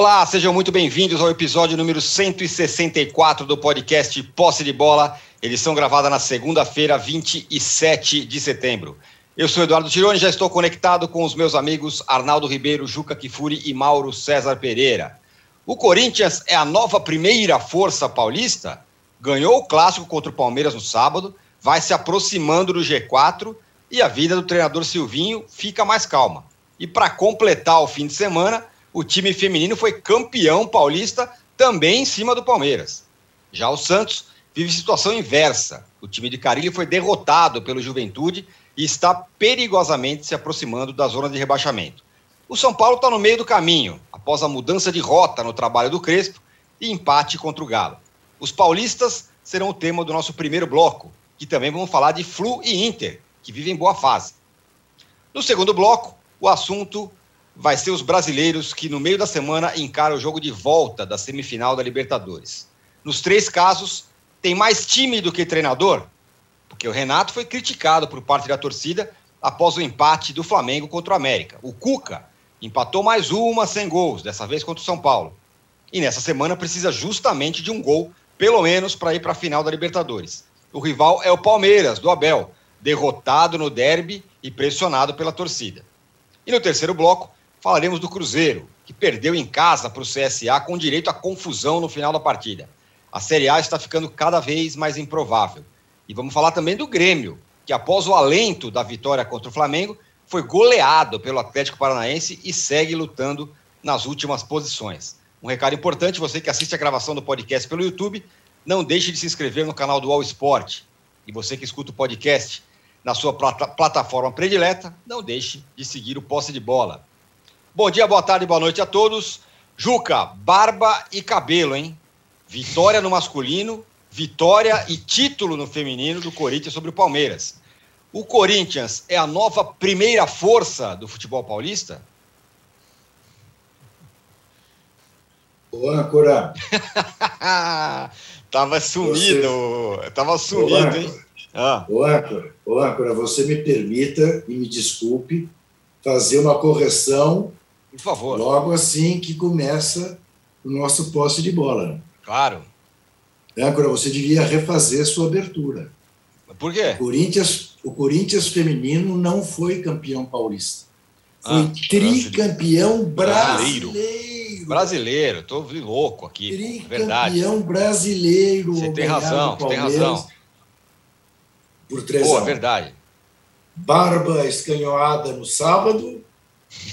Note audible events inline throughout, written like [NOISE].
Olá, sejam muito bem-vindos ao episódio número 164 do podcast Posse de Bola, edição gravada na segunda-feira, 27 de setembro. Eu sou Eduardo Tironi, já estou conectado com os meus amigos Arnaldo Ribeiro, Juca Kifuri e Mauro César Pereira. O Corinthians é a nova primeira força paulista? Ganhou o clássico contra o Palmeiras no sábado, vai se aproximando do G4 e a vida do treinador Silvinho fica mais calma. E para completar o fim de semana, o time feminino foi campeão paulista também em cima do Palmeiras. Já o Santos vive situação inversa. O time de Carilho foi derrotado pelo Juventude e está perigosamente se aproximando da zona de rebaixamento. O São Paulo está no meio do caminho, após a mudança de rota no trabalho do Crespo e empate contra o Galo. Os paulistas serão o tema do nosso primeiro bloco, que também vamos falar de Flu e Inter, que vivem boa fase. No segundo bloco, o assunto vai ser os brasileiros que no meio da semana encaram o jogo de volta da semifinal da Libertadores. Nos três casos, tem mais time do que treinador, porque o Renato foi criticado por parte da torcida após o empate do Flamengo contra o América. O Cuca empatou mais uma sem gols, dessa vez contra o São Paulo. E nessa semana precisa justamente de um gol, pelo menos, para ir para a final da Libertadores. O rival é o Palmeiras, do Abel, derrotado no derby e pressionado pela torcida. E no terceiro bloco, falaremos do Cruzeiro, que perdeu em casa para o CSA com direito à confusão no final da partida. A Série A está ficando cada vez mais improvável. E vamos falar também do Grêmio, que após o alento da vitória contra o Flamengo, foi goleado pelo Atlético Paranaense e segue lutando nas últimas posições. Um recado importante, você que assiste a gravação do podcast pelo YouTube, não deixe de se inscrever no canal do All Sport. E você que escuta o podcast na sua plataforma predileta, não deixe de seguir o Posse de Bola. Bom dia, boa tarde, boa noite a todos. Juca, barba e cabelo, hein? Vitória no masculino, vitória e título no feminino do Corinthians sobre o Palmeiras. O Corinthians é a nova primeira força do futebol paulista? Ô, âncora. [LAUGHS] Tava sumido, você... tava sumido, ô, hein? Ah. Ô, âncora, ô, âncora, você me permita e me desculpe fazer uma correção por favor. Logo assim que começa o nosso posse de bola. Claro. Âncora, você devia refazer sua abertura. Por quê? O Corinthians, o Corinthians feminino não foi campeão paulista. Foi ah, tricampeão brasileiro. Brasileiro, brasileiro. tô louco aqui. Tricampeão brasileiro. Você tem razão, você tem razão. Por três Boa, verdade. Barba escanhoada no sábado,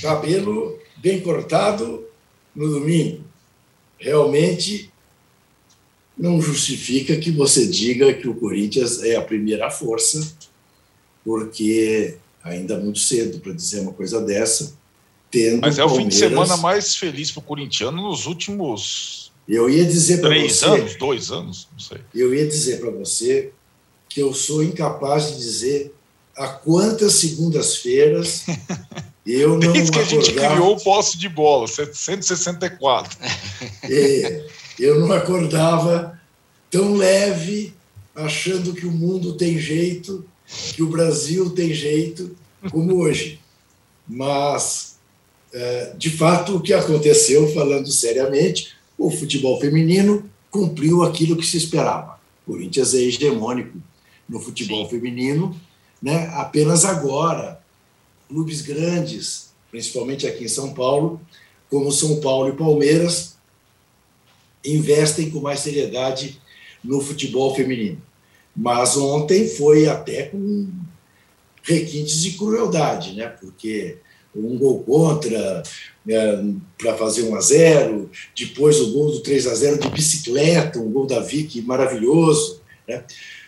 cabelo bem cortado no domingo. Realmente não justifica que você diga que o Corinthians é a primeira força, porque ainda é muito cedo para dizer uma coisa dessa. Tendo Mas é o fim de semana mais feliz para o corintiano nos últimos. Eu ia dizer para você. Três anos, dois anos, não sei. Eu ia dizer para você que eu sou incapaz de dizer a quantas segundas-feiras [LAUGHS] Eu não Desde que a gente criou o posse de bola, 164. É, eu não acordava tão leve, achando que o mundo tem jeito, que o Brasil tem jeito, como hoje. Mas, é, de fato, o que aconteceu, falando seriamente, o futebol feminino cumpriu aquilo que se esperava. O Corinthians é hegemônico no futebol Sim. feminino, né? apenas agora clubes grandes, principalmente aqui em São Paulo, como São Paulo e Palmeiras, investem com mais seriedade no futebol feminino. Mas ontem foi até com requintes de crueldade, né? Porque um gol contra né, para fazer 1 a 0, depois o gol do 3 a 0 de bicicleta, um gol da Vicky maravilhoso, né?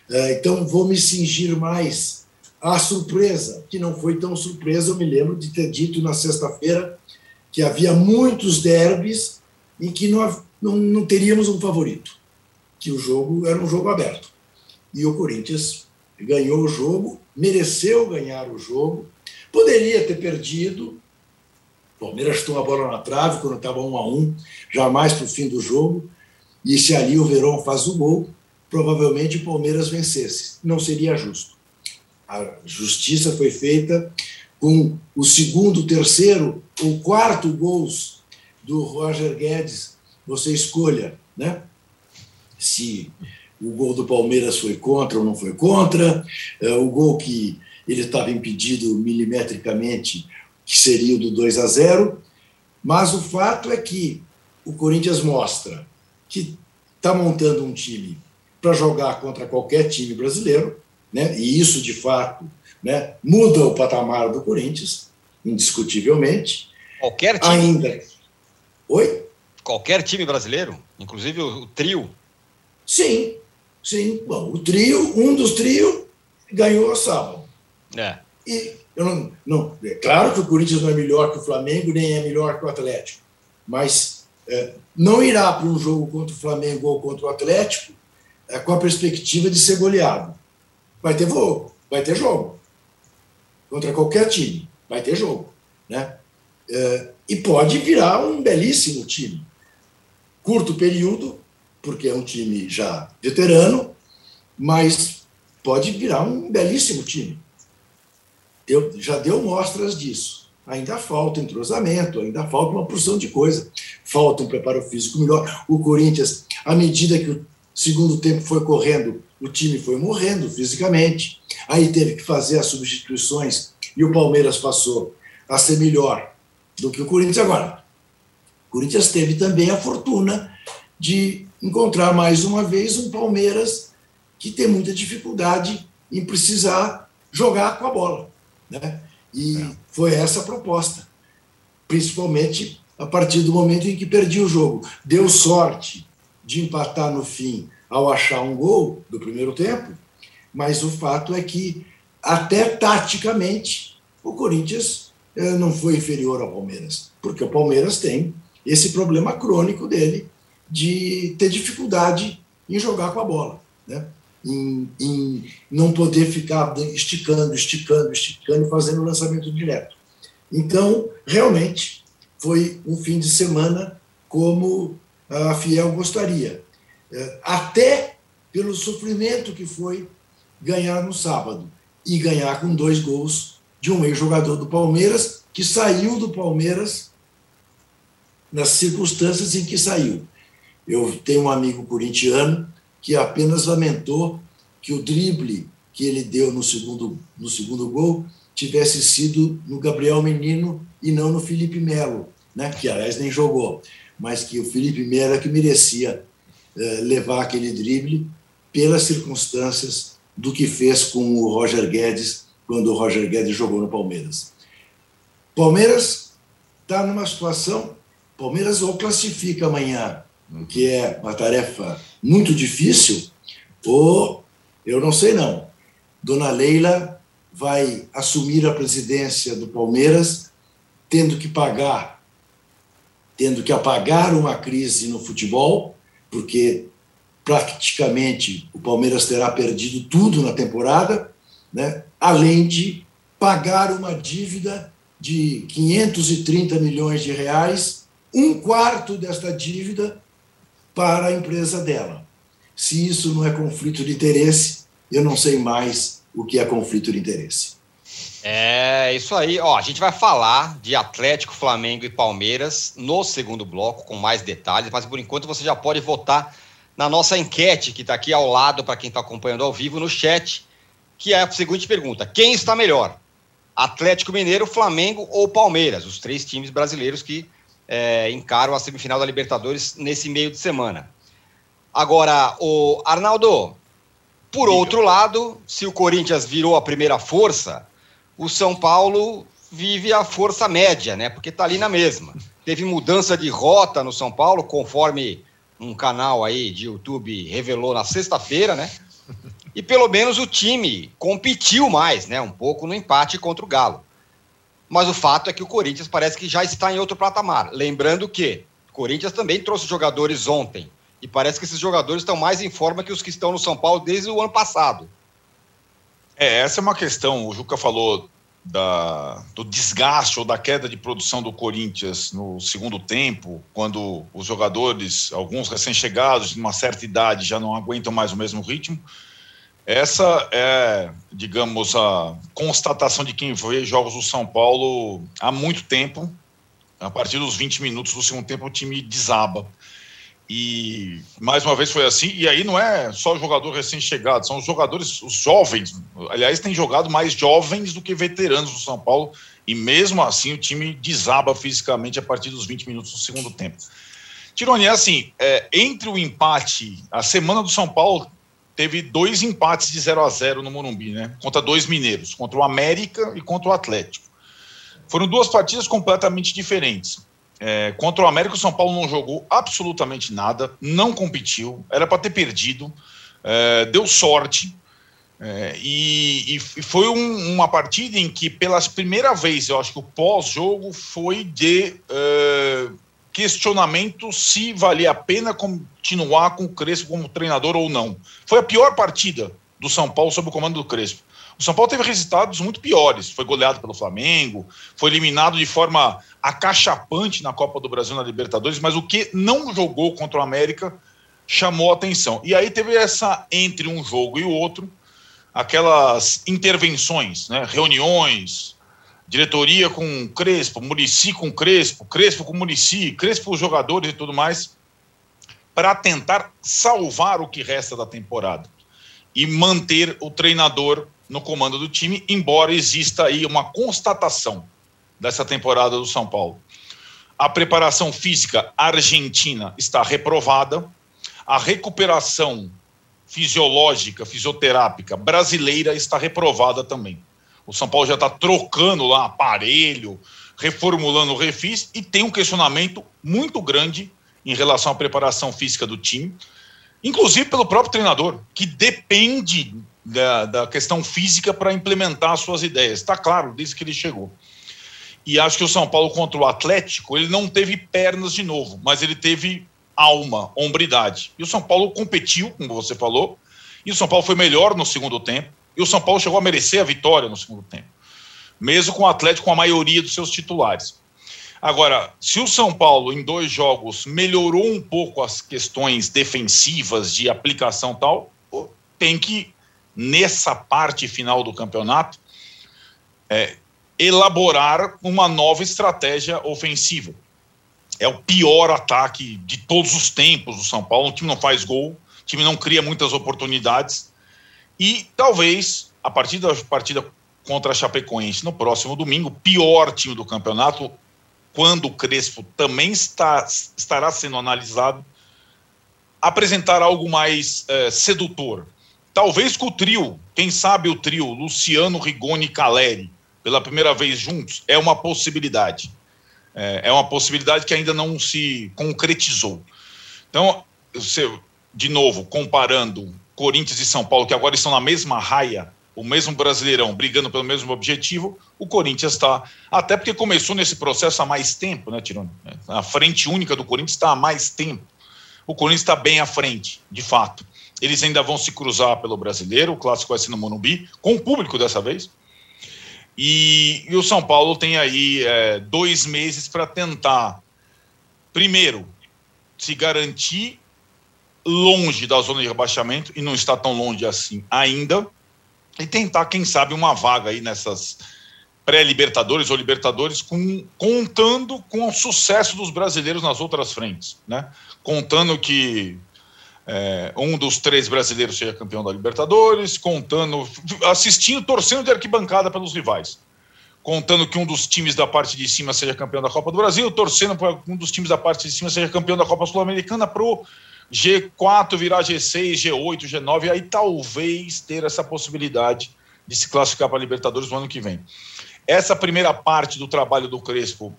Ah, então vou me cingir mais a surpresa, que não foi tão surpresa, eu me lembro de ter dito na sexta-feira que havia muitos derbys em que não, não, não teríamos um favorito, que o jogo era um jogo aberto. E o Corinthians ganhou o jogo, mereceu ganhar o jogo, poderia ter perdido. O Palmeiras chutou a bola na trave quando estava um a um, jamais para o fim do jogo. E se ali o Verão faz o gol, provavelmente o Palmeiras vencesse. Não seria justo a justiça foi feita com o segundo, terceiro ou quarto gols do Roger Guedes, você escolha, né? Se o gol do Palmeiras foi contra ou não foi contra, é, o gol que ele estava impedido milimetricamente, que seria o do 2 a 0. Mas o fato é que o Corinthians mostra que está montando um time para jogar contra qualquer time brasileiro, né? e isso, de fato, né, muda o patamar do Corinthians, indiscutivelmente. Qualquer time? Ainda. Oi? Qualquer time brasileiro? Inclusive o, o trio? Sim, sim. Bom, o trio, um dos trios ganhou a sábado. É. E eu não, não, é claro que o Corinthians não é melhor que o Flamengo, nem é melhor que o Atlético, mas é, não irá para um jogo contra o Flamengo ou contra o Atlético é, com a perspectiva de ser goleado. Vai ter jogo, vai ter jogo. Contra qualquer time, vai ter jogo. Né? É, e pode virar um belíssimo time. Curto período, porque é um time já veterano, mas pode virar um belíssimo time. Eu, já deu mostras disso. Ainda falta entrosamento, ainda falta uma porção de coisa. Falta um preparo físico melhor. O Corinthians, à medida que o segundo tempo foi correndo, o time foi morrendo fisicamente. Aí teve que fazer as substituições e o Palmeiras passou a ser melhor do que o Corinthians agora. O Corinthians teve também a fortuna de encontrar mais uma vez um Palmeiras que tem muita dificuldade em precisar jogar com a bola. Né? E é. foi essa a proposta, principalmente a partir do momento em que perdi o jogo. Deu sorte de empatar no fim ao achar um gol do primeiro tempo, mas o fato é que, até taticamente, o Corinthians eh, não foi inferior ao Palmeiras, porque o Palmeiras tem esse problema crônico dele de ter dificuldade em jogar com a bola. Né? em, em não poder ficar esticando, esticando, esticando, fazendo lançamento direto. Então, realmente, foi um fim de semana como a Fiel gostaria. É, até pelo sofrimento que foi ganhar no sábado e ganhar com dois gols de um ex-jogador do Palmeiras que saiu do Palmeiras nas circunstâncias em que saiu. Eu tenho um amigo corintiano que apenas lamentou que o drible que ele deu no segundo, no segundo gol tivesse sido no Gabriel Menino e não no Felipe Melo, né? que aliás nem jogou, mas que o Felipe Melo é que merecia eh, levar aquele drible pelas circunstâncias do que fez com o Roger Guedes quando o Roger Guedes jogou no Palmeiras. Palmeiras está numa situação, Palmeiras ou classifica amanhã, que é uma tarefa muito difícil, ou eu não sei não. Dona Leila vai assumir a presidência do Palmeiras tendo que pagar, tendo que apagar uma crise no futebol, porque praticamente o Palmeiras terá perdido tudo na temporada, né? além de pagar uma dívida de 530 milhões de reais, um quarto desta dívida para a empresa dela. Se isso não é conflito de interesse, eu não sei mais o que é conflito de interesse. É isso aí. Ó, a gente vai falar de Atlético, Flamengo e Palmeiras no segundo bloco com mais detalhes, mas por enquanto você já pode votar na nossa enquete que está aqui ao lado para quem está acompanhando ao vivo no chat, que é a seguinte pergunta: quem está melhor? Atlético Mineiro, Flamengo ou Palmeiras? Os três times brasileiros que é, encaram a semifinal da Libertadores nesse meio de semana. Agora, o Arnaldo, por outro lado, se o Corinthians virou a primeira força, o São Paulo vive a força média, né? Porque tá ali na mesma. Teve mudança de rota no São Paulo, conforme um canal aí de YouTube revelou na sexta-feira, né? E pelo menos o time competiu mais, né? Um pouco no empate contra o Galo. Mas o fato é que o Corinthians parece que já está em outro patamar. Lembrando que o Corinthians também trouxe jogadores ontem e parece que esses jogadores estão mais em forma que os que estão no São Paulo desde o ano passado. É, essa é uma questão. O Juca falou da, do desgaste ou da queda de produção do Corinthians no segundo tempo, quando os jogadores, alguns recém-chegados, de uma certa idade, já não aguentam mais o mesmo ritmo. Essa é, digamos, a constatação de quem vê jogos do São Paulo há muito tempo A partir dos 20 minutos do segundo tempo, o time desaba. E mais uma vez foi assim. E aí não é só jogador recém-chegado, são os jogadores, os jovens. Aliás, tem jogado mais jovens do que veteranos do São Paulo. E mesmo assim o time desaba fisicamente a partir dos 20 minutos do segundo tempo. Tironi, é assim, é, entre o empate, a semana do São Paulo teve dois empates de 0 a 0 no Morumbi, né? Contra dois mineiros, contra o América e contra o Atlético. Foram duas partidas completamente diferentes. É, contra o América, o São Paulo não jogou absolutamente nada, não competiu, era para ter perdido, é, deu sorte. É, e, e, foi um, uma partida em que, pela primeira vez, eu acho que o pós-jogo foi de é, questionamento se valia a pena continuar com o Crespo como treinador ou não. Foi a pior partida do São Paulo sob o comando do Crespo. O São Paulo teve resultados muito piores. Foi goleado pelo Flamengo, foi eliminado de forma acachapante na Copa do Brasil, na Libertadores, mas o que não jogou contra o América chamou atenção. E aí teve essa, entre um jogo e o outro, aquelas intervenções, né? reuniões, diretoria com Crespo, Murici com Crespo, Crespo com Murici, Crespo com os jogadores e tudo mais, para tentar salvar o que resta da temporada e manter o treinador no comando do time, embora exista aí uma constatação dessa temporada do São Paulo. A preparação física argentina está reprovada, a recuperação fisiológica, fisioterápica brasileira está reprovada também. O São Paulo já está trocando lá aparelho, reformulando o refis e tem um questionamento muito grande em relação à preparação física do time, inclusive pelo próprio treinador, que depende da, da questão física para implementar suas ideias. Está claro, desde que ele chegou. E acho que o São Paulo contra o Atlético, ele não teve pernas de novo, mas ele teve alma, hombridade. E o São Paulo competiu, como você falou, e o São Paulo foi melhor no segundo tempo, e o São Paulo chegou a merecer a vitória no segundo tempo, mesmo com o Atlético com a maioria dos seus titulares. Agora, se o São Paulo em dois jogos melhorou um pouco as questões defensivas de aplicação tal, tem que nessa parte final do campeonato, é, elaborar uma nova estratégia ofensiva. É o pior ataque de todos os tempos do São Paulo. O time não faz gol, o time não cria muitas oportunidades. E talvez, a partir da partida contra a Chapecoense no próximo domingo, pior time do campeonato, quando o Crespo também está, estará sendo analisado, apresentar algo mais é, sedutor, Talvez com o trio, quem sabe o trio Luciano, Rigoni e Caleri, pela primeira vez juntos, é uma possibilidade. É, é uma possibilidade que ainda não se concretizou. Então, você, de novo, comparando Corinthians e São Paulo, que agora estão na mesma raia, o mesmo brasileirão, brigando pelo mesmo objetivo, o Corinthians está. Até porque começou nesse processo há mais tempo, né, Tirone? A frente única do Corinthians está há mais tempo. O Corinthians está bem à frente, de fato. Eles ainda vão se cruzar pelo brasileiro, o clássico vai ser no Monumbi, com o público dessa vez. E, e o São Paulo tem aí é, dois meses para tentar, primeiro, se garantir longe da zona de rebaixamento, e não está tão longe assim ainda, e tentar, quem sabe, uma vaga aí nessas pré-libertadores ou libertadores, com, contando com o sucesso dos brasileiros nas outras frentes, né? Contando que é, um dos três brasileiros seja campeão da Libertadores, contando, assistindo, torcendo de arquibancada pelos rivais, contando que um dos times da parte de cima seja campeão da Copa do Brasil, torcendo para um dos times da parte de cima seja campeão da Copa Sul-Americana pro G4 virar G6, G8, G9, e aí talvez ter essa possibilidade de se classificar para a Libertadores no ano que vem. Essa primeira parte do trabalho do Crespo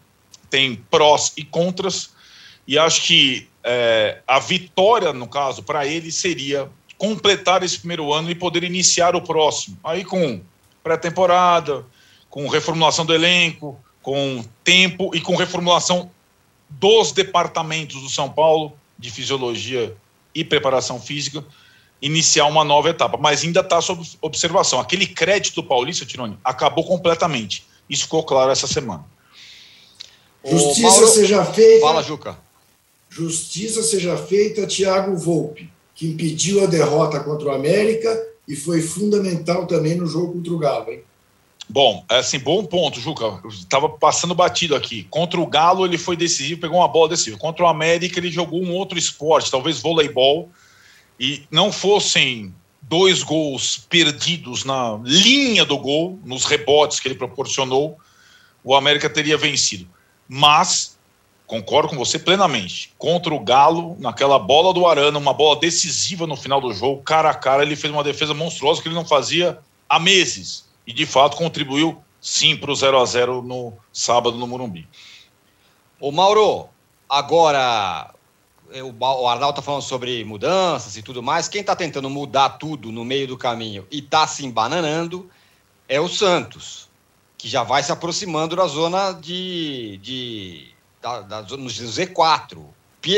tem prós e contras, e acho que é, a vitória, no caso, para ele seria completar esse primeiro ano e poder iniciar o próximo. Aí com pré-temporada, com reformulação do elenco, com tempo e com reformulação dos departamentos do São Paulo de fisiologia e preparação física, iniciar uma nova etapa. Mas ainda está sob observação. Aquele crédito paulista, Tironi, acabou completamente. Isso ficou claro essa semana. Justiça Mauro... seja feita. Fala, Juca justiça seja feita a Thiago Volpe, que impediu a derrota contra o América e foi fundamental também no jogo contra o Galo. Hein? Bom, é assim, bom ponto, Juca. Estava passando batido aqui. Contra o Galo, ele foi decisivo, pegou uma bola decisiva. Contra o América, ele jogou um outro esporte, talvez voleibol, e não fossem dois gols perdidos na linha do gol, nos rebotes que ele proporcionou, o América teria vencido. Mas, concordo com você plenamente, contra o Galo, naquela bola do Arana, uma bola decisiva no final do jogo, cara a cara, ele fez uma defesa monstruosa que ele não fazia há meses. E, de fato, contribuiu, sim, para o 0 a 0 no sábado no Morumbi. Ô, Mauro, agora é, o Arnaldo está falando sobre mudanças e tudo mais. Quem está tentando mudar tudo no meio do caminho e está se embananando é o Santos, que já vai se aproximando da zona de, de da, do Z4,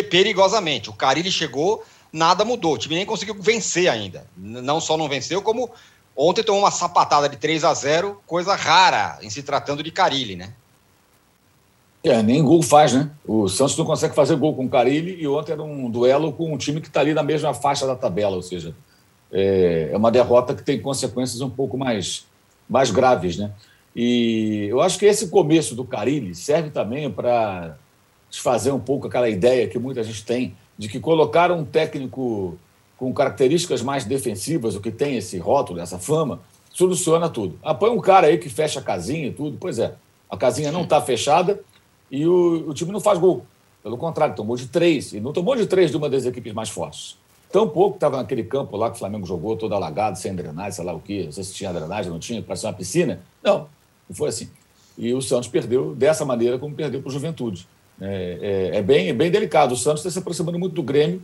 perigosamente. O Carilli chegou, nada mudou. O time nem conseguiu vencer ainda. Não só não venceu, como ontem tomou uma sapatada de 3 a 0 coisa rara em se tratando de Carilli, né? É, nem gol faz, né? O Santos não consegue fazer gol com o Carilli e ontem era um duelo com um time que está ali na mesma faixa da tabela, ou seja, é, é uma derrota que tem consequências um pouco mais, mais graves, né? E eu acho que esse começo do Carilli serve também para desfazer um pouco aquela ideia que muita gente tem de que colocar um técnico com características mais defensivas, o que tem esse rótulo, essa fama, soluciona tudo. Ah, põe um cara aí que fecha a casinha e tudo. Pois é, a casinha não está fechada e o, o time não faz gol. Pelo contrário, tomou de três. E não tomou de três de uma das equipes mais fortes. Tão pouco estava naquele campo lá que o Flamengo jogou, todo alagado, sem drenagem, sei lá o quê. Não sei se tinha drenagem, não tinha, parecia uma piscina. Não, não foi assim. E o Santos perdeu dessa maneira como perdeu para o Juventude. É, é, é, bem, é bem delicado. O Santos está se aproximando muito do Grêmio.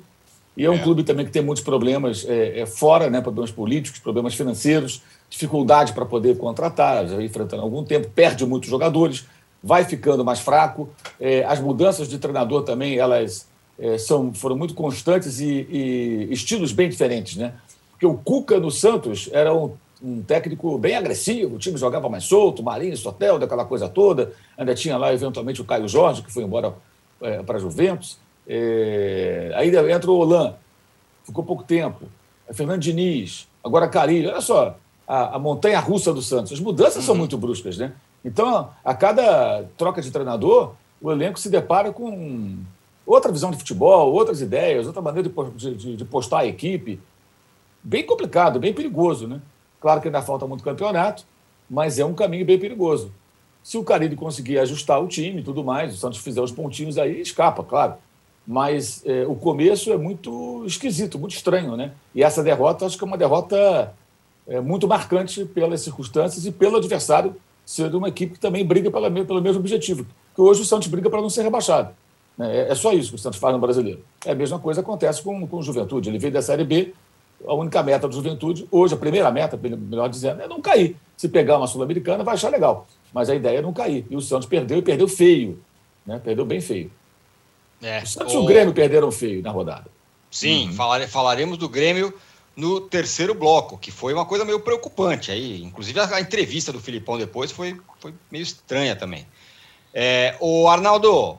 E é um é. clube também que tem muitos problemas é, é, fora, né, problemas políticos, problemas financeiros, dificuldade para poder contratar, já enfrentando algum tempo, perde muitos jogadores vai ficando mais fraco. É, as mudanças de treinador também elas é, são, foram muito constantes e, e, estilos bem diferentes, né? Porque o Cuca no Santos era um, um, técnico bem agressivo, o time jogava mais solto, Marinho, Sotel, daquela coisa toda. Ainda tinha lá, eventualmente, o Caio Jorge, que foi embora é, para a Juventus. É, aí entra o Olan, ficou pouco tempo. É Fernando Diniz, agora Carilho. Olha só, a, a montanha russa do Santos. As mudanças uhum. são muito bruscas, né? Então, a cada troca de treinador, o elenco se depara com outra visão de futebol, outras ideias, outra maneira de, de, de postar a equipe. Bem complicado, bem perigoso, né? Claro que ainda falta muito campeonato, mas é um caminho bem perigoso. Se o Caribe conseguir ajustar o time e tudo mais, o Santos fizer os pontinhos aí, escapa, claro. Mas é, o começo é muito esquisito, muito estranho, né? E essa derrota, acho que é uma derrota é, muito marcante pelas circunstâncias e pelo adversário ser uma equipe que também briga pela, pelo mesmo objetivo. Que hoje o Santos briga para não ser rebaixado. Né? É, é, só isso que o Santos faz no brasileiro. É a mesma coisa que acontece com, com o Juventude. Ele veio da Série B, a única meta do Juventude, hoje, a primeira meta, melhor dizendo, é não cair. Se pegar uma Sul-Americana, vai achar legal. Mas a ideia é não cair. E o Santos perdeu e perdeu feio. Né? Perdeu bem feio. É, o Santos o... e o Grêmio perderam feio na rodada. Sim, uhum. falaremos do Grêmio no terceiro bloco, que foi uma coisa meio preocupante aí. Inclusive a, a entrevista do Filipão depois foi, foi meio estranha também. É, o Arnaldo,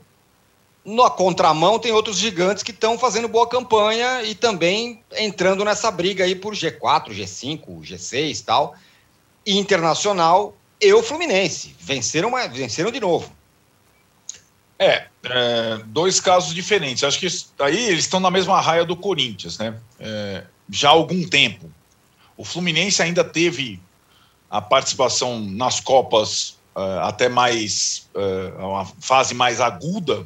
na contramão tem outros gigantes que estão fazendo boa campanha e também entrando nessa briga aí por G4, G5, G6 tal. Internacional e o Fluminense. Venceram, venceram de novo. É, é, dois casos diferentes. Acho que aí eles estão na mesma raia do Corinthians, né? É, já há algum tempo. O Fluminense ainda teve a participação nas Copas uh, até mais uh, uma fase mais aguda.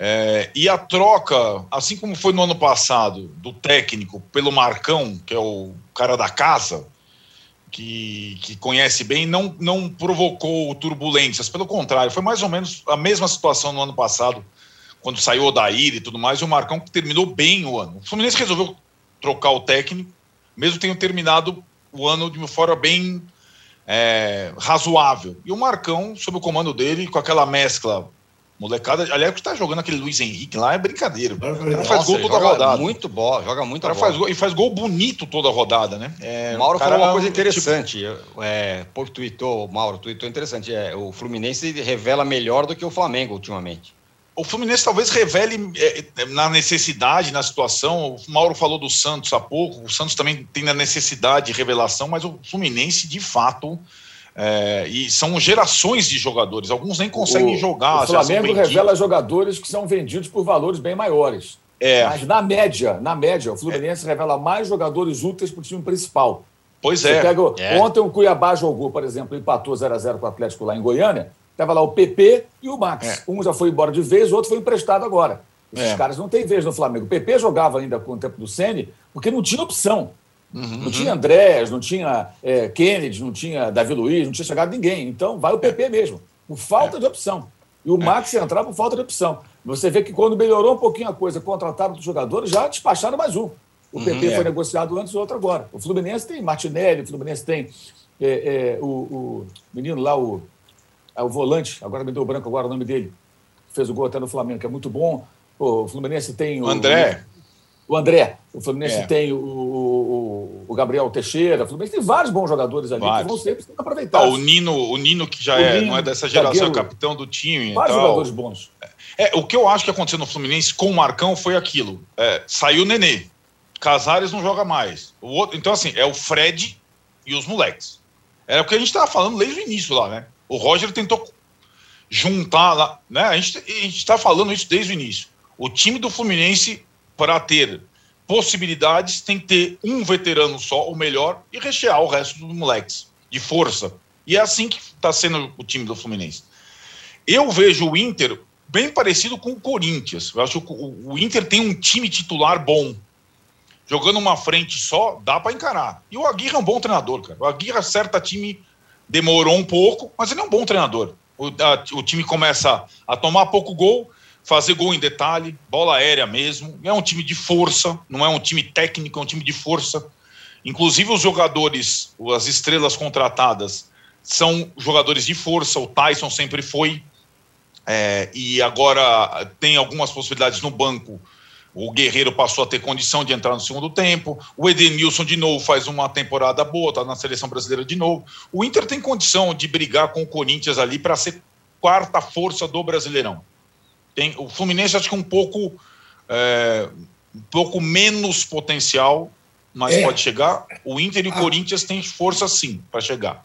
Uh, e a troca, assim como foi no ano passado, do técnico pelo Marcão, que é o cara da casa, que, que conhece bem, não, não provocou turbulências. Pelo contrário, foi mais ou menos a mesma situação no ano passado, quando saiu o Daíra e tudo mais, e o Marcão que terminou bem o ano. O Fluminense resolveu trocar o técnico, mesmo tenham terminado o ano de uma forma bem é, razoável. E o Marcão, sob o comando dele, com aquela mescla molecada, aliás, que está jogando aquele Luiz Henrique lá é brincadeira. O cara faz gol toda rodada. Muito bom, joga muito bola. Faz gol, e faz gol bonito toda rodada, né? É, Mauro cara, falou uma coisa interessante. Tipo... É, pô, tweetou, Mauro, tweetou interessante. É, o Fluminense revela melhor do que o Flamengo ultimamente o Fluminense talvez revele é, é, na necessidade, na situação. O Mauro falou do Santos há pouco. O Santos também tem na necessidade de revelação, mas o Fluminense, de fato, É, e são gerações de jogadores, alguns nem conseguem o, jogar. O Flamengo revela jogadores que são vendidos por valores bem maiores. É. Mas na média, na média, o Fluminense é. revela mais jogadores úteis para o time principal. Pois é. Pega, é. Ontem o Cuiabá jogou, por exemplo, empatou 0x0 com o Atlético lá em Goiânia. Estava lá o PP e o Max. É. Um já foi embora de vez, o outro foi emprestado agora. Esses é. caras não têm vez no Flamengo. O PP jogava ainda com o tempo do Sene porque não tinha opção. Uhum, não tinha Andrés, não tinha é, Kennedy, não tinha Davi Luiz, não tinha chegado ninguém. Então vai o PP mesmo, por falta é. de opção. E o é. Max entrar por falta de opção. Você vê que quando melhorou um pouquinho a coisa, contrataram os jogadores, já despacharam mais um. O uhum, PP foi é. negociado antes, o outro agora. O Fluminense tem Martinelli, o Fluminense tem é, o, o, menino lá, o, o volante, agora me deu branco agora o nome dele, fez o gol até no Flamengo, que é muito bom. o Fluminense tem o. André o André, o Fluminense é. tem o, o, o, Gabriel Teixeira, o Fluminense tem vários bons jogadores ali vários. que vão sempre ser aproveitados. Ah, o, Nino, o Nino, que já é, não é dessa geração, é capitão do time. Vários jogadores bons. É, o que eu acho que aconteceu no Fluminense com o Marcão foi aquilo: é, saiu o Nenê, Casares não joga mais. O outro, então, assim, é o Fred e os moleques. Era o que a gente estava falando desde o início lá, né? O Roger tentou juntar lá, né? A gente está falando isso desde o início. O time do Fluminense para ter possibilidades, tem que ter um veterano só, o melhor, e rechear o resto dos moleques, de força. E é assim que está sendo o time do Fluminense. Eu vejo o Inter bem parecido com o Corinthians. Eu acho que o, Inter tem um time titular bom. Jogando uma frente só, dá para encarar. E o Aguirre é um bom treinador, cara. O Aguirre acerta time, demorou um pouco, mas ele é um bom treinador. O, a, o time começa a tomar pouco gol, fazer gol em detalhe, bola aérea mesmo. É um time de força, não é um time técnico, é um time de força. Inclusive os jogadores, as estrelas contratadas, são jogadores de força. O Tyson sempre foi. É, e agora tem algumas possibilidades no banco. O Guerreiro passou a ter condição de entrar no segundo tempo. O Edenilson, de novo, faz uma temporada boa, está na seleção brasileira de novo. O Inter tem condição de brigar com o Corinthians ali para ser quarta força do Brasileirão. Tem, o Fluminense acho que um pouco, é, um pouco menos potencial, mas é. pode chegar. O Inter e o a... Corinthians têm força sim para chegar.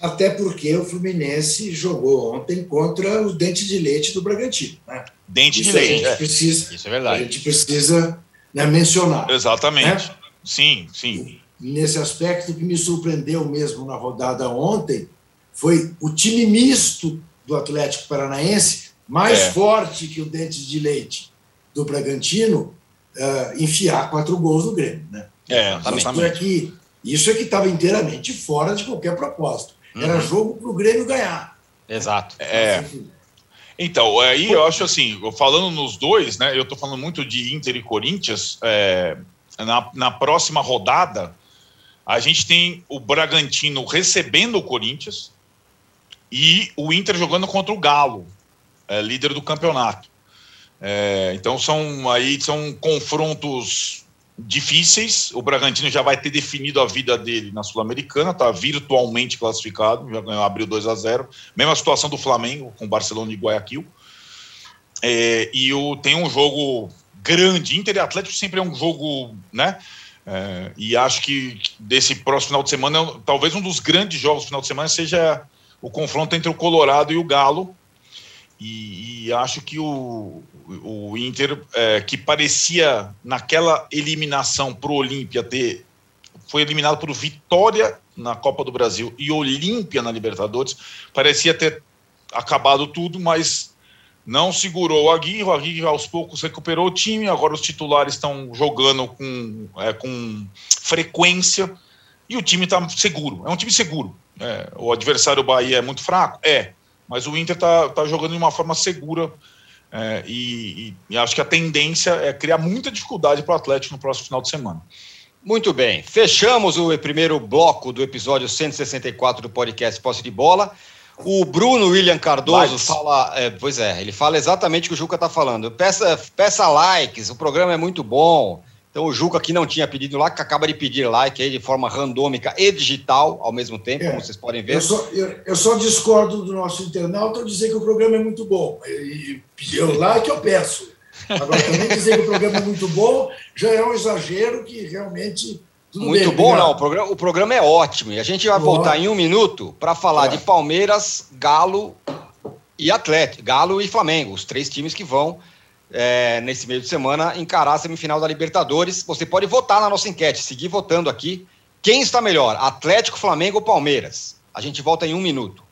Até porque o Fluminense jogou ontem contra o dente de leite do Bragantino. Né? Dente Isso de leite. É. Precisa, Isso é verdade. A gente precisa né, mencionar. Exatamente. Né? Sim, sim. Nesse aspecto, o que me surpreendeu mesmo na rodada ontem foi o time misto do Atlético Paranaense mais é. forte que o dente de leite do Bragantino, uh, enfiar quatro gols no Grêmio. Né? É, isso é que isso é que estava inteiramente fora de qualquer propósito. Uhum. Era jogo para o Grêmio ganhar. Exato. É. Então, aí eu acho assim, falando nos dois, né? Eu estou falando muito de Inter e Corinthians. É, na, na próxima rodada, a gente tem o Bragantino recebendo o Corinthians e o Inter jogando contra o Galo é, líder do campeonato. É, então são aí são confrontos difíceis. O Bragantino já vai ter definido a vida dele na Sul-Americana, está virtualmente classificado, já ganhou, abriu 2 a 0 Mesma situação do Flamengo com o Barcelona e Guayaquil. É, e o, tem um jogo grande. Inter e Atlético sempre é um jogo, né? É, e acho que desse próximo final de semana, talvez um dos grandes jogos do final de semana seja o confronto entre o Colorado e o Galo, e, e acho que o, o Inter, é, que parecia naquela eliminação para o Olímpia ter. Foi eliminado por Vitória na Copa do Brasil e Olímpia na Libertadores, parecia ter acabado tudo, mas não segurou o Aguirre. O Aguirre aos poucos recuperou o time. Agora os titulares estão jogando com, é, com frequência e o time está seguro. É um time seguro. É, o adversário Bahia é muito fraco? É mas o Inter está tá jogando de uma forma segura é, e, e, acho que a tendência é criar muita dificuldade para o Atlético no próximo final de semana. Muito bem, fechamos o primeiro bloco do episódio 164 do podcast Posse de Bola. O Bruno William Cardoso likes. fala, é, pois é, ele fala exatamente o que o Juca está falando. Peça, peça likes, o programa é muito bom. Então o Juca que não tinha pedido like, acaba de pedir like aí de forma randômica e digital ao mesmo tempo, é, como vocês podem ver. Eu só, eu, eu só, discordo do nosso internauta ao dizer que o programa é muito bom. E pedir o like eu peço. Agora, também dizer que o programa é muito bom já é um exagero que realmente Tudo Muito bem, bom, obrigado. não. O programa, o programa é ótimo. E a gente vai Boa. voltar em um minuto para falar de Palmeiras, Galo e Atlético. Galo e Flamengo, os três times que vão, é, nesse meio de semana, encarar a semifinal da Libertadores. Você pode votar na nossa enquete, seguir votando aqui. Quem está melhor, Atlético, Flamengo ou Palmeiras? A gente volta em um minuto.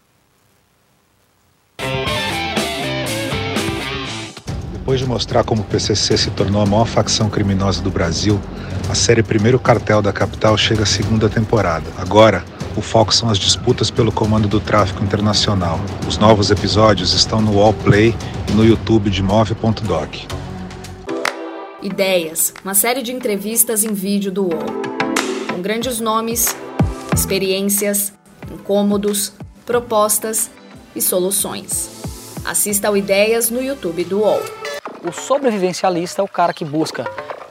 Depois de mostrar como o PCC se tornou a maior facção criminosa do Brasil, a série Primeiro Cartel da Capital chega à segunda temporada. Agora, o foco são as disputas pelo comando do tráfico internacional. Os novos episódios estão no Wallplay e no YouTube de Move.doc. Ideias, uma série de entrevistas em vídeo do UOL. Com grandes nomes, experiências, incômodos, propostas e soluções. Assista ao Ideias no YouTube do UOL. O sobrevivencialista é o cara que busca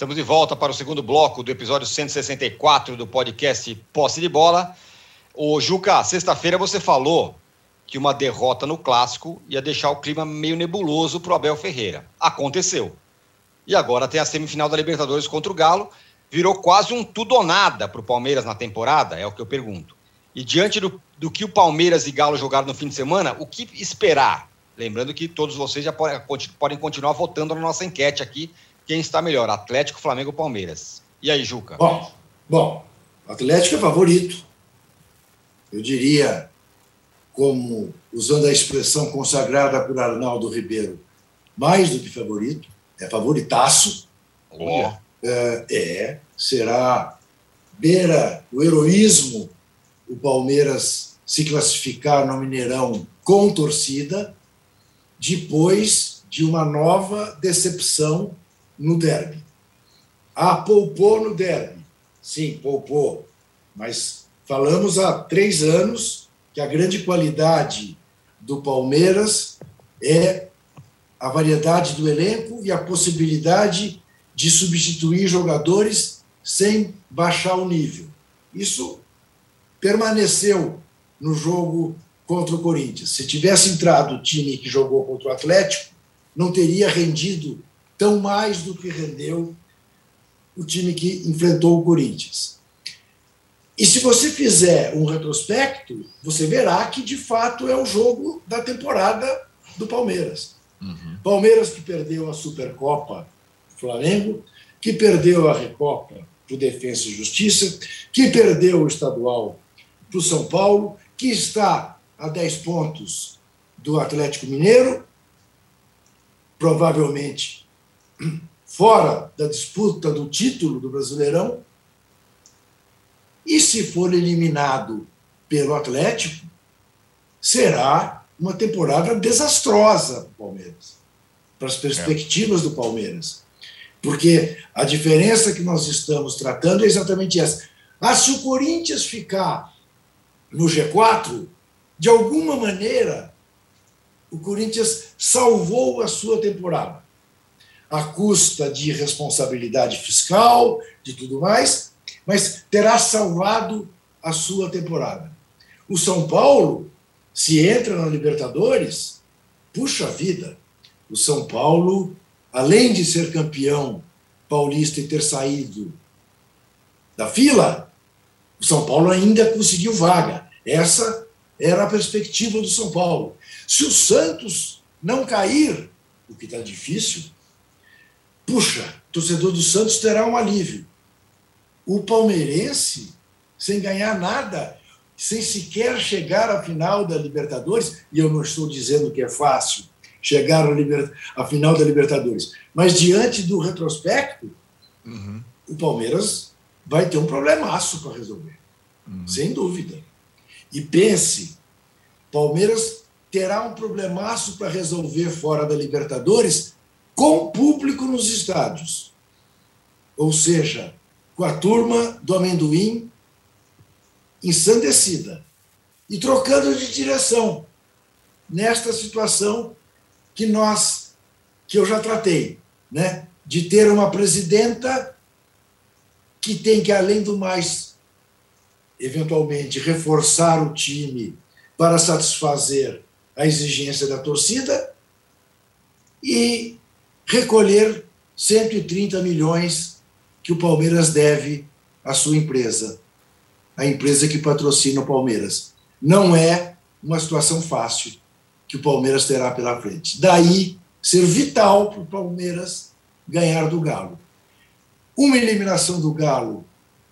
Estamos de volta para o segundo bloco do episódio 164 do podcast Posse de Bola. O Juca, sexta-feira você falou que uma derrota no clássico ia deixar o clima meio nebuloso para o Abel Ferreira. Aconteceu. E agora tem a semifinal da Libertadores contra o Galo. Virou quase um tudo ou nada para o Palmeiras na temporada, é o que eu pergunto. E diante do, do que o Palmeiras e Galo jogaram no fim de semana, o que esperar? Lembrando que todos vocês já podem, podem continuar votando na nossa enquete aqui quem está melhor, Atlético, Flamengo ou Palmeiras? E aí, Juca? Bom, bom, Atlético é favorito. Eu diria, como usando a expressão consagrada por Arnaldo Ribeiro, mais do que favorito, é favoritaço. Oh. É, é, será beira o heroísmo o Palmeiras se classificar no Mineirão com torcida, depois de uma nova decepção no derby. Ah, poupou no derby. Sim, poupou. Mas falamos há três anos que a grande qualidade do Palmeiras é a variedade do elenco e a possibilidade de substituir jogadores sem baixar o nível. Isso permaneceu no jogo contra o Corinthians. Se tivesse entrado o time que jogou contra o Atlético, não teria rendido tão mais do que rendeu o time que enfrentou o Corinthians. E se você fizer um retrospecto, você verá que de fato é o jogo da temporada do Palmeiras. Uhum. Palmeiras que perdeu a Supercopa Flamengo, que perdeu a Recopa para o Defensa e Justiça, que perdeu o estadual para o São Paulo, que está a 10 pontos do Atlético Mineiro, provavelmente fora da disputa do título do Brasileirão. E se for eliminado pelo Atlético, será uma temporada desastrosa para o Palmeiras, para as perspectivas do Palmeiras. Porque a diferença que nós estamos tratando é exatamente essa. Ah, se o Corinthians ficar no G4, de alguma maneira, o Corinthians salvou a sua temporada à custa de responsabilidade fiscal, de tudo mais, mas terá salvado a sua temporada. O São Paulo, se entra na Libertadores, puxa vida, o São Paulo, além de ser campeão paulista e ter saído da fila, o São Paulo ainda conseguiu vaga. Essa era a perspectiva do São Paulo. Se o Santos não cair, o que está difícil, puxa, o torcedor do Santos terá um alívio. O palmeirense, sem ganhar nada, sem sequer chegar à final da Libertadores, e eu não estou dizendo que é fácil chegar à, liber... à final da Libertadores, mas diante do retrospecto, uhum. o Palmeiras vai ter um problemaço para resolver, uhum. sem dúvida. E pense, Palmeiras terá um problemaço para resolver fora da Libertadores com público nos estádios. ou seja, com a turma do amendoim ensandecida e trocando de direção nesta situação que nós que eu já tratei, né, de ter uma presidenta que tem que além do mais eventualmente reforçar o time para satisfazer a exigência da torcida e recolher 130 milhões que o Palmeiras deve à sua empresa, a empresa que patrocina o Palmeiras. Não é uma situação fácil que o Palmeiras terá pela frente. Daí ser vital para o Palmeiras ganhar do Galo. Uma eliminação do Galo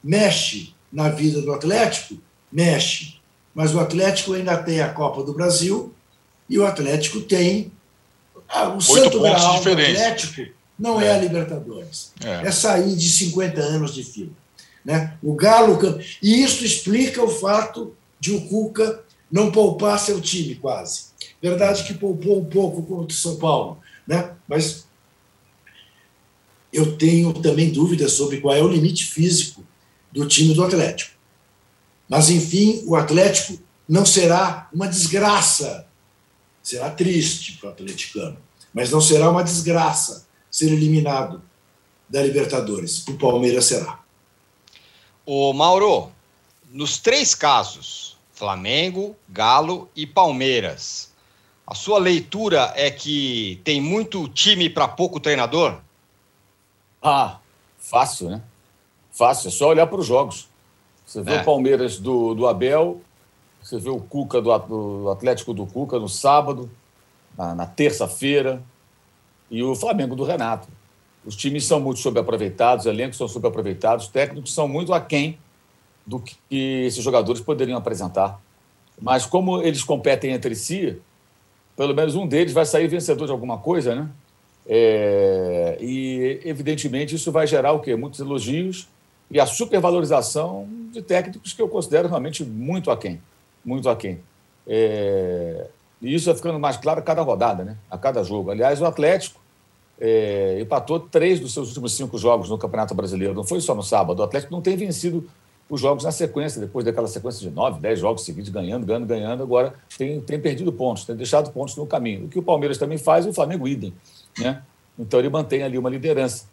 mexe na vida do Atlético? Mexe. Mas o Atlético ainda tem a Copa do Brasil e o Atlético tem ah, o santo grau do Atlético não é, é a Libertadores. É. é. sair de 50 anos de fila. Né? O Galo. E isso explica o fato de o Cuca não poupar seu time, quase. Verdade que poupou um pouco contra o São Paulo, né? mas eu tenho também dúvidas sobre qual é o limite físico do time do Atlético. Mas, enfim, o Atlético não será uma desgraça será triste para o atleticano, mas não será uma desgraça ser eliminado da Libertadores. O Palmeiras será. O Mauro, nos três casos, Flamengo, Galo e Palmeiras, a sua leitura é que tem muito time para pouco treinador? Ah, fácil, né? Fácil, é só olhar para os jogos. Você vê é. o Palmeiras do, do Abel, você vê o Cuca do, do Atlético do Cuca no sábado, na, na terça-feira, e o Flamengo do Renato. Os times são muito subaproveitados, os elencos são subaproveitados, os técnicos são muito aquém do que esses jogadores poderiam apresentar. Mas como eles competem entre si, pelo menos um deles vai sair vencedor de alguma coisa, né? É, e, evidentemente, isso vai gerar o quê? Muitos elogios e a supervalorização de técnicos que eu considero realmente muito aquém muito aquém. É, e isso vai ficando mais claro a cada rodada, né? a cada jogo. Aliás, o Atlético é, empatou três dos seus últimos cinco jogos no Campeonato Brasileiro. Não foi só no sábado. O Atlético não tem vencido os jogos na sequência, depois daquela sequência de nove, dez jogos seguidos, ganhando, ganhando, ganhando. Agora tem, tem perdido pontos, tem deixado pontos no caminho. O que o Palmeiras também faz, o Flamengo idem. Né? Então ele mantém ali uma liderança.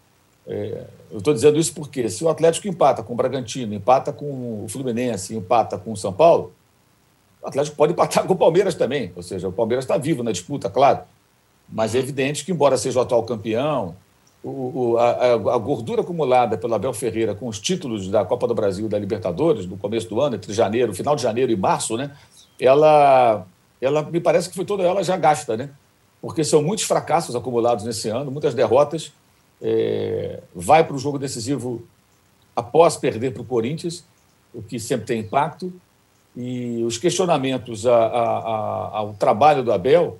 É, eu estou dizendo isso porque se o Atlético empata com o Bragantino, empata com o Fluminense, empata com o São Paulo, o Atlético pode empatar com o Palmeiras também, ou seja, o Palmeiras está vivo na disputa, claro. Mas é evidente que, embora seja o atual campeão, o, o, a, a, gordura acumulada pelo Abel Ferreira com os títulos da Copa do Brasil e da Libertadores, no começo do ano, entre janeiro, final de janeiro e março, né, ela, ela me parece que foi toda ela já gasta, né? Porque são muitos fracassos acumulados nesse ano, muitas derrotas. É, vai para o jogo decisivo após perder para o Corinthians, o que sempre tem impacto e os questionamentos a, a, a, ao trabalho do Abel,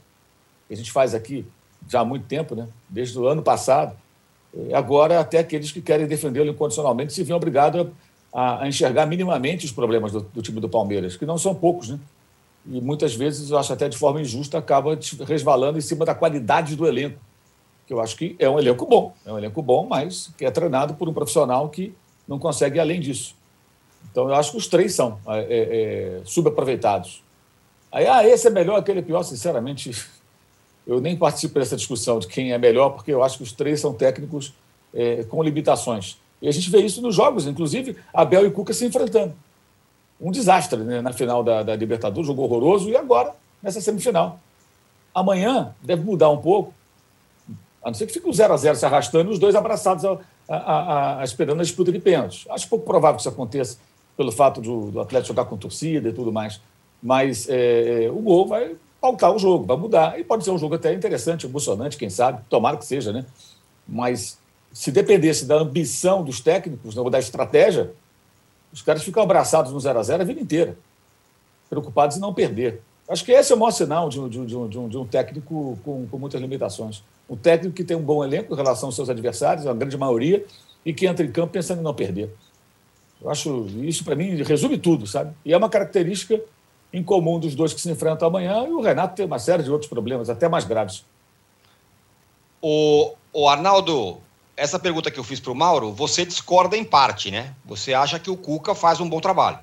que a gente faz aqui já há muito tempo, né? desde o ano passado, agora até aqueles que querem defendê-lo incondicionalmente se veem obrigados a, enxergar minimamente os problemas do, do, time do Palmeiras, que não são poucos, né? E muitas vezes, eu acho até de forma injusta, acaba resvalando em cima da qualidade do elenco, que eu acho que é um elenco bom, é um elenco bom, mas que é treinado por um profissional que não consegue ir além disso. Então, eu acho que os três são é, é, é, subaproveitados. Aí, ah, esse é melhor, aquele é pior, sinceramente, [LAUGHS] eu nem participo dessa discussão de quem é melhor, porque eu acho que os três são técnicos é, com limitações. E a gente vê isso nos jogos, inclusive Abel e Cuca se enfrentando. Um desastre né, na final da, da Libertadores, jogo horroroso, e agora nessa semifinal. Amanhã deve mudar um pouco, a não ser que fique o 0 a 0 se arrastando e os dois abraçados a, a, a, esperando a disputa de pênaltis. Acho pouco provável que isso aconteça pelo fato do, do Atlético jogar com torcida e tudo mais. Mas é, o gol vai pautar o jogo, vai mudar. E pode ser um jogo até interessante, emocionante, quem sabe. Tomara que seja, né? Mas se dependesse da ambição dos técnicos, ou da estratégia, os caras ficam abraçados no 0 a 0 a vida inteira, preocupados em não perder. Acho que esse é o maior sinal de, de, de, um, de um, técnico com, com, muitas limitações. Um técnico que tem um bom elenco em relação aos seus adversários, a grande maioria, e que entra em campo pensando em não perder. Eu acho isso, para mim, resume tudo, sabe? E é uma característica em comum dos dois que se enfrentam amanhã, e o Renato tem uma série de outros problemas, até mais graves. O, o Arnaldo, essa pergunta que eu fiz para o Mauro, você discorda em parte, né? Você acha que o Cuca faz um bom trabalho.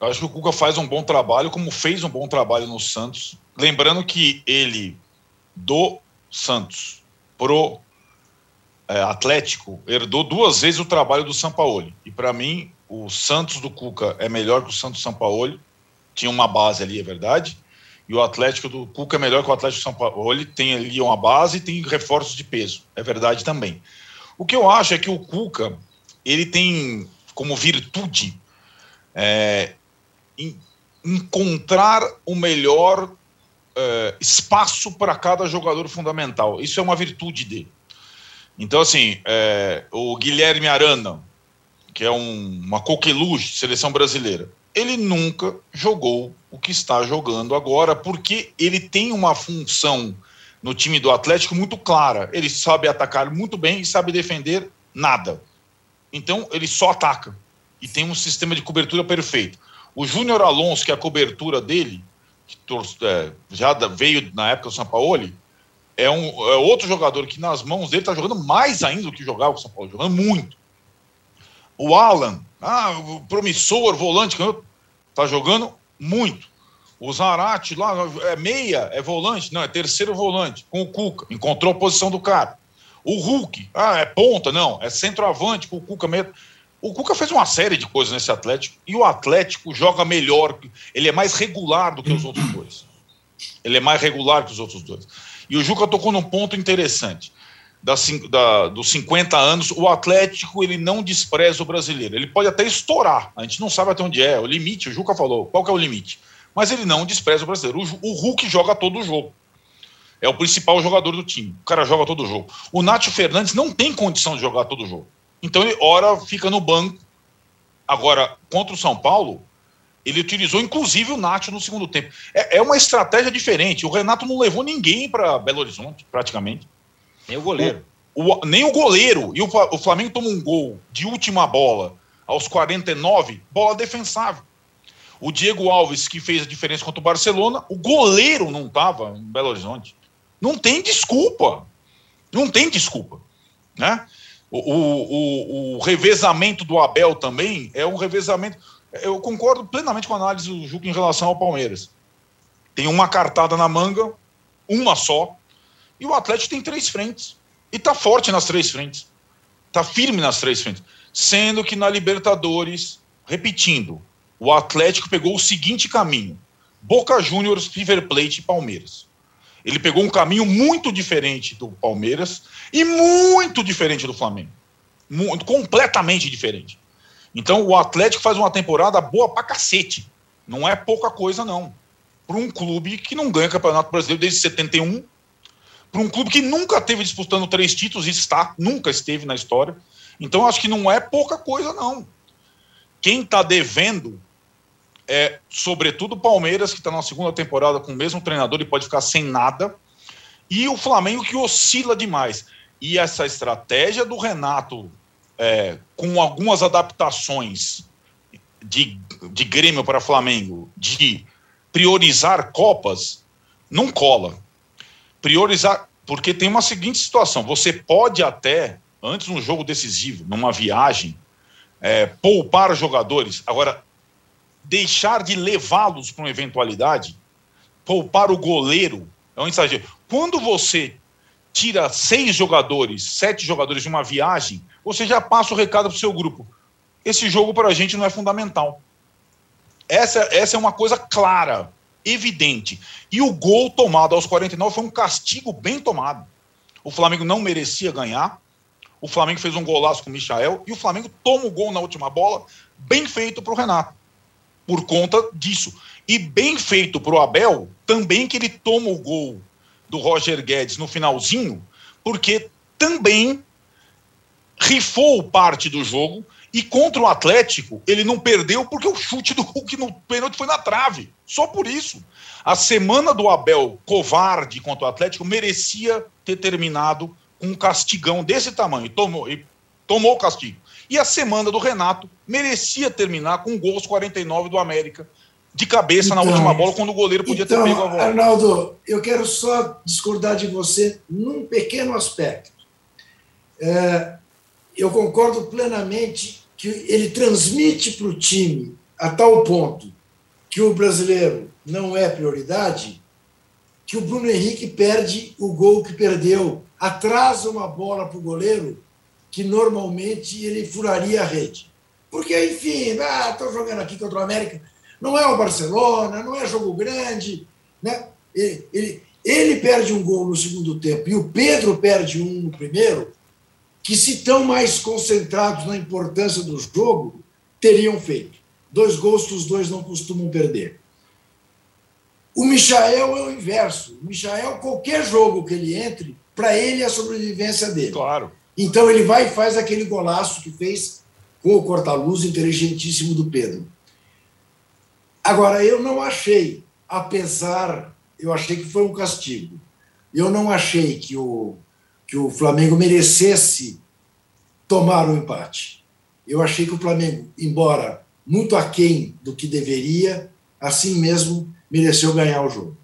Eu acho que o Cuca faz um bom trabalho, como fez um bom trabalho no Santos. Lembrando que ele, do Santos pro é, Atlético, herdou duas vezes o trabalho do Sampaoli. E para mim, o Santos do Cuca é melhor que o Santos Sampaoli. Tinha uma base ali, é verdade. E o Atlético do Cuca é melhor que o Atlético do Sampaoli. Tem ali uma base e tem reforços de peso. É verdade também. O que eu acho é que o Cuca, ele tem como virtude é, encontrar o melhor é, espaço para cada jogador fundamental. Isso é uma virtude dele. Então, assim, é, o Guilherme Arana, que é um, uma coqueluche seleção brasileira, ele nunca jogou o que está jogando agora, porque ele tem uma função no time do Atlético muito clara. Ele sabe atacar muito bem e sabe defender nada. Então, ele só ataca. E tem um sistema de cobertura perfeito. O Júnior Alonso, que é a cobertura dele, que é, já veio na época do São Paulo, é, um, é outro jogador que nas mãos dele está jogando mais ainda do que jogava com o São Paulo, jogando muito. O Alan, ah, promissor, volante, está jogando muito. O Zarate lá é meia, é volante, não, é terceiro volante, com o Cuca, encontrou a posição do cara. O Hulk, ah, é ponta, não, é centroavante com o Cuca mesmo. O Cuca fez uma série de coisas nesse Atlético e o Atlético joga melhor, ele é mais regular do que os outros dois. Ele é mais regular que os outros dois. E o Juca tocou num ponto interessante. Da, da, dos 50 anos, o Atlético ele não despreza o brasileiro. Ele pode até estourar, a gente não sabe até onde é. O limite, o Juca falou, qual que é o limite? Mas ele não despreza o brasileiro. O, o Hulk joga todo o jogo. É o principal jogador do time. O cara joga todo o jogo. O Nátio Fernandes não tem condição de jogar todo o jogo. Então ele, ora, fica no banco. Agora, contra o São Paulo, ele utilizou inclusive o Nacho no segundo tempo. É, é uma estratégia diferente. O Renato não levou ninguém para Belo Horizonte, praticamente. Nem o goleiro. O, o, nem o goleiro. E o, o Flamengo toma um gol de última bola aos 49, bola defensável. O Diego Alves, que fez a diferença contra o Barcelona, o goleiro não estava em Belo Horizonte. Não tem desculpa. Não tem desculpa. Né? O, o, o, revezamento do Abel também é um revezamento. Eu concordo plenamente com a análise do Juca em relação ao Palmeiras. Tem uma cartada na manga, uma só, e o Atlético tem três frentes. E está forte nas três frentes. Está firme nas três frentes. Sendo que na Libertadores, repetindo, o Atlético pegou o seguinte caminho: Boca Juniors, River Plate e Palmeiras. Ele pegou um caminho muito diferente do Palmeiras e muito diferente do Flamengo. Muito, completamente diferente. Então o Atlético faz uma temporada boa pra cacete. Não é pouca coisa, não. Para um clube que não ganha Campeonato Brasileiro desde 71, para um clube que nunca teve disputando três títulos, e está, nunca esteve na história. Então acho que não é pouca coisa, não. Quem está devendo é, sobretudo o Palmeiras, que está na segunda temporada com o mesmo treinador e pode ficar sem nada, e o Flamengo, que oscila demais. E essa estratégia do Renato, é, com algumas adaptações de, de Grêmio para Flamengo, de priorizar Copas, não cola. Priorizar, porque tem uma seguinte situação: você pode até, antes de um jogo decisivo, numa viagem, é, poupar jogadores. Agora, deixar de levá-los para uma eventualidade, poupar o goleiro, é um exagero. Quando você tira seis jogadores, sete jogadores de uma viagem, você já passa o recado para o seu grupo. Esse jogo para a gente não é fundamental. Essa, essa é uma coisa clara, evidente. E o gol tomado aos 49 foi um castigo bem tomado. O Flamengo não merecia ganhar. O Flamengo fez um golaço com o Michael e o Flamengo toma o gol na última bola, bem feito para o Renato por conta disso. E bem feito para o Abel, também que ele toma o gol do Roger Guedes no finalzinho, porque também rifou parte do jogo e contra o Atlético ele não perdeu porque o chute do Hulk no pênalti foi na trave. Só por isso. A semana do Abel covarde contra o Atlético merecia ter terminado com um castigão desse tamanho. Tomou, e tomou o castigo. E a semana do Renato merecia terminar com gols 49 do América, de cabeça então, na última bola, quando o goleiro podia então, ter pego a bola. Arnaldo, eu quero só discordar de você num pequeno aspecto. é, eu concordo plenamente que ele transmite para o time a tal ponto que o brasileiro não é prioridade, que o Bruno Henrique perde o gol que perdeu, atrasa uma bola para o goleiro que normalmente ele furaria a rede. Porque, enfim, estou ah, jogando aqui contra o América, não é o Barcelona, não é jogo grande. Né? Ele, ele, ele perde um gol no segundo tempo e o Pedro perde um no primeiro, que se estão mais concentrados na importância do jogo, teriam feito. Dois gols que os dois não costumam perder. O Michael é o inverso. O Michael, qualquer jogo que ele entre, para ele é a sobrevivência dele. Claro. Então ele vai e faz aquele golaço que fez com o corta-luz inteligentíssimo do Pedro. Agora, eu não achei, apesar, eu achei que foi um castigo. Eu não achei que o, que o Flamengo merecesse tomar o um empate. Eu achei que o Flamengo, embora muito aquém do que deveria, assim mesmo mereceu ganhar o jogo.